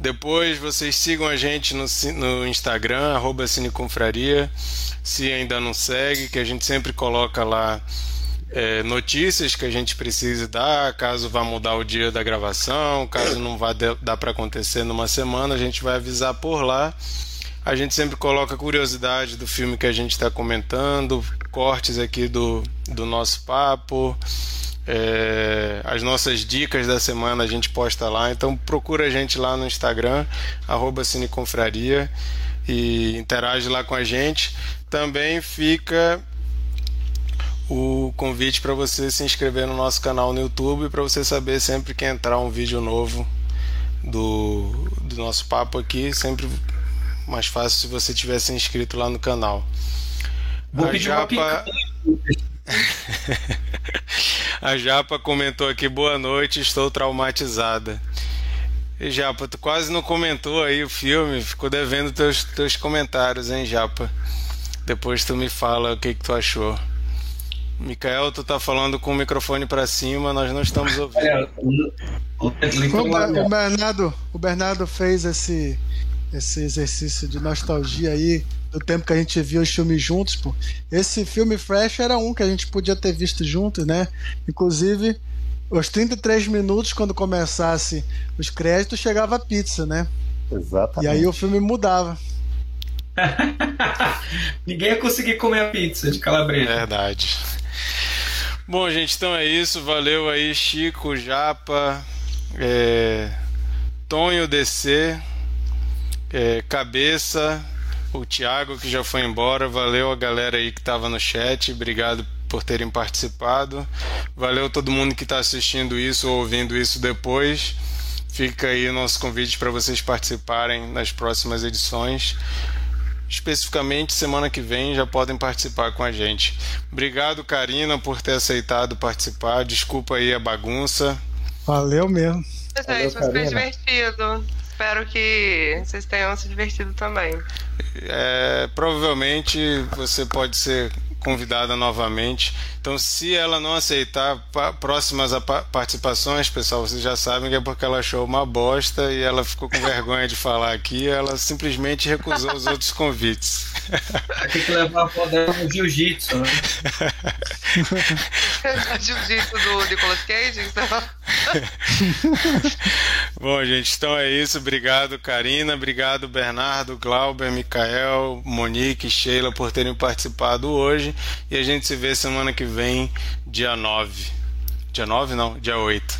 Depois vocês sigam a gente no, no Instagram, arroba Cineconfraria, se ainda não segue, que a gente sempre coloca lá é, notícias que a gente precise dar, caso vá mudar o dia da gravação, caso não vá dar para acontecer numa semana, a gente vai avisar por lá. A gente sempre coloca curiosidade do filme que a gente está comentando, cortes aqui do, do nosso papo, é, as nossas dicas da semana a gente posta lá. Então procura a gente lá no Instagram, arroba Cineconfraria e interage lá com a gente. Também fica o convite para você se inscrever no nosso canal no YouTube para você saber sempre que entrar um vídeo novo do, do nosso papo aqui, sempre mais fácil se você tivesse inscrito lá no canal. Vou a pedir Japa... uma A Japa comentou aqui, boa noite, estou traumatizada. E Japa, tu quase não comentou aí o filme, ficou devendo teus, teus comentários, hein, Japa? Depois tu me fala o que, que tu achou. Micael, tu tá falando com o microfone para cima, nós não estamos ouvindo. O, o, Bernardo, o Bernardo fez esse, esse exercício de nostalgia aí do tempo que a gente viu os filmes juntos, pô. Esse filme Fresh era um que a gente podia ter visto juntos, né? Inclusive, os 33 minutos, quando começasse os créditos, chegava a pizza, né? Exatamente. E aí o filme mudava. Ninguém ia conseguir comer a pizza de calabresa. Verdade. Bom, gente, então é isso. Valeu aí, Chico, Japa, é... Tonho DC, é... Cabeça, o Thiago que já foi embora. Valeu a galera aí que estava no chat. Obrigado por terem participado. Valeu todo mundo que está assistindo isso ou ouvindo isso depois. Fica aí o nosso convite para vocês participarem nas próximas edições especificamente semana que vem já podem participar com a gente. Obrigado, Karina, por ter aceitado participar. Desculpa aí a bagunça. Valeu mesmo. Gente, mas foi divertido. Espero que vocês tenham se divertido também. É, provavelmente você pode ser convidada novamente. Então, se ela não aceitar próximas participações, pessoal, vocês já sabem que é porque ela achou uma bosta e ela ficou com vergonha de falar aqui. Ela simplesmente recusou os outros convites. Tem que levar a poder no jiu-jitsu, né? jiu-jitsu do Nicolas Cage, então. Bom, gente, então é isso. Obrigado, Karina. Obrigado, Bernardo, Glauber, Mikael, Monique, Sheila por terem participado hoje. E a gente se vê semana que vem, dia 9. Dia 9 não, dia 8.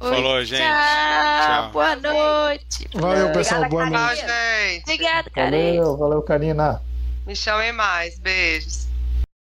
Oi, Falou, gente. Tchau. tchau. Boa noite. Valeu, pessoal. Boa noite. Tchau, gente. Obrigada, Karina. Valeu, valeu, Karina. Me chamem mais. Beijos.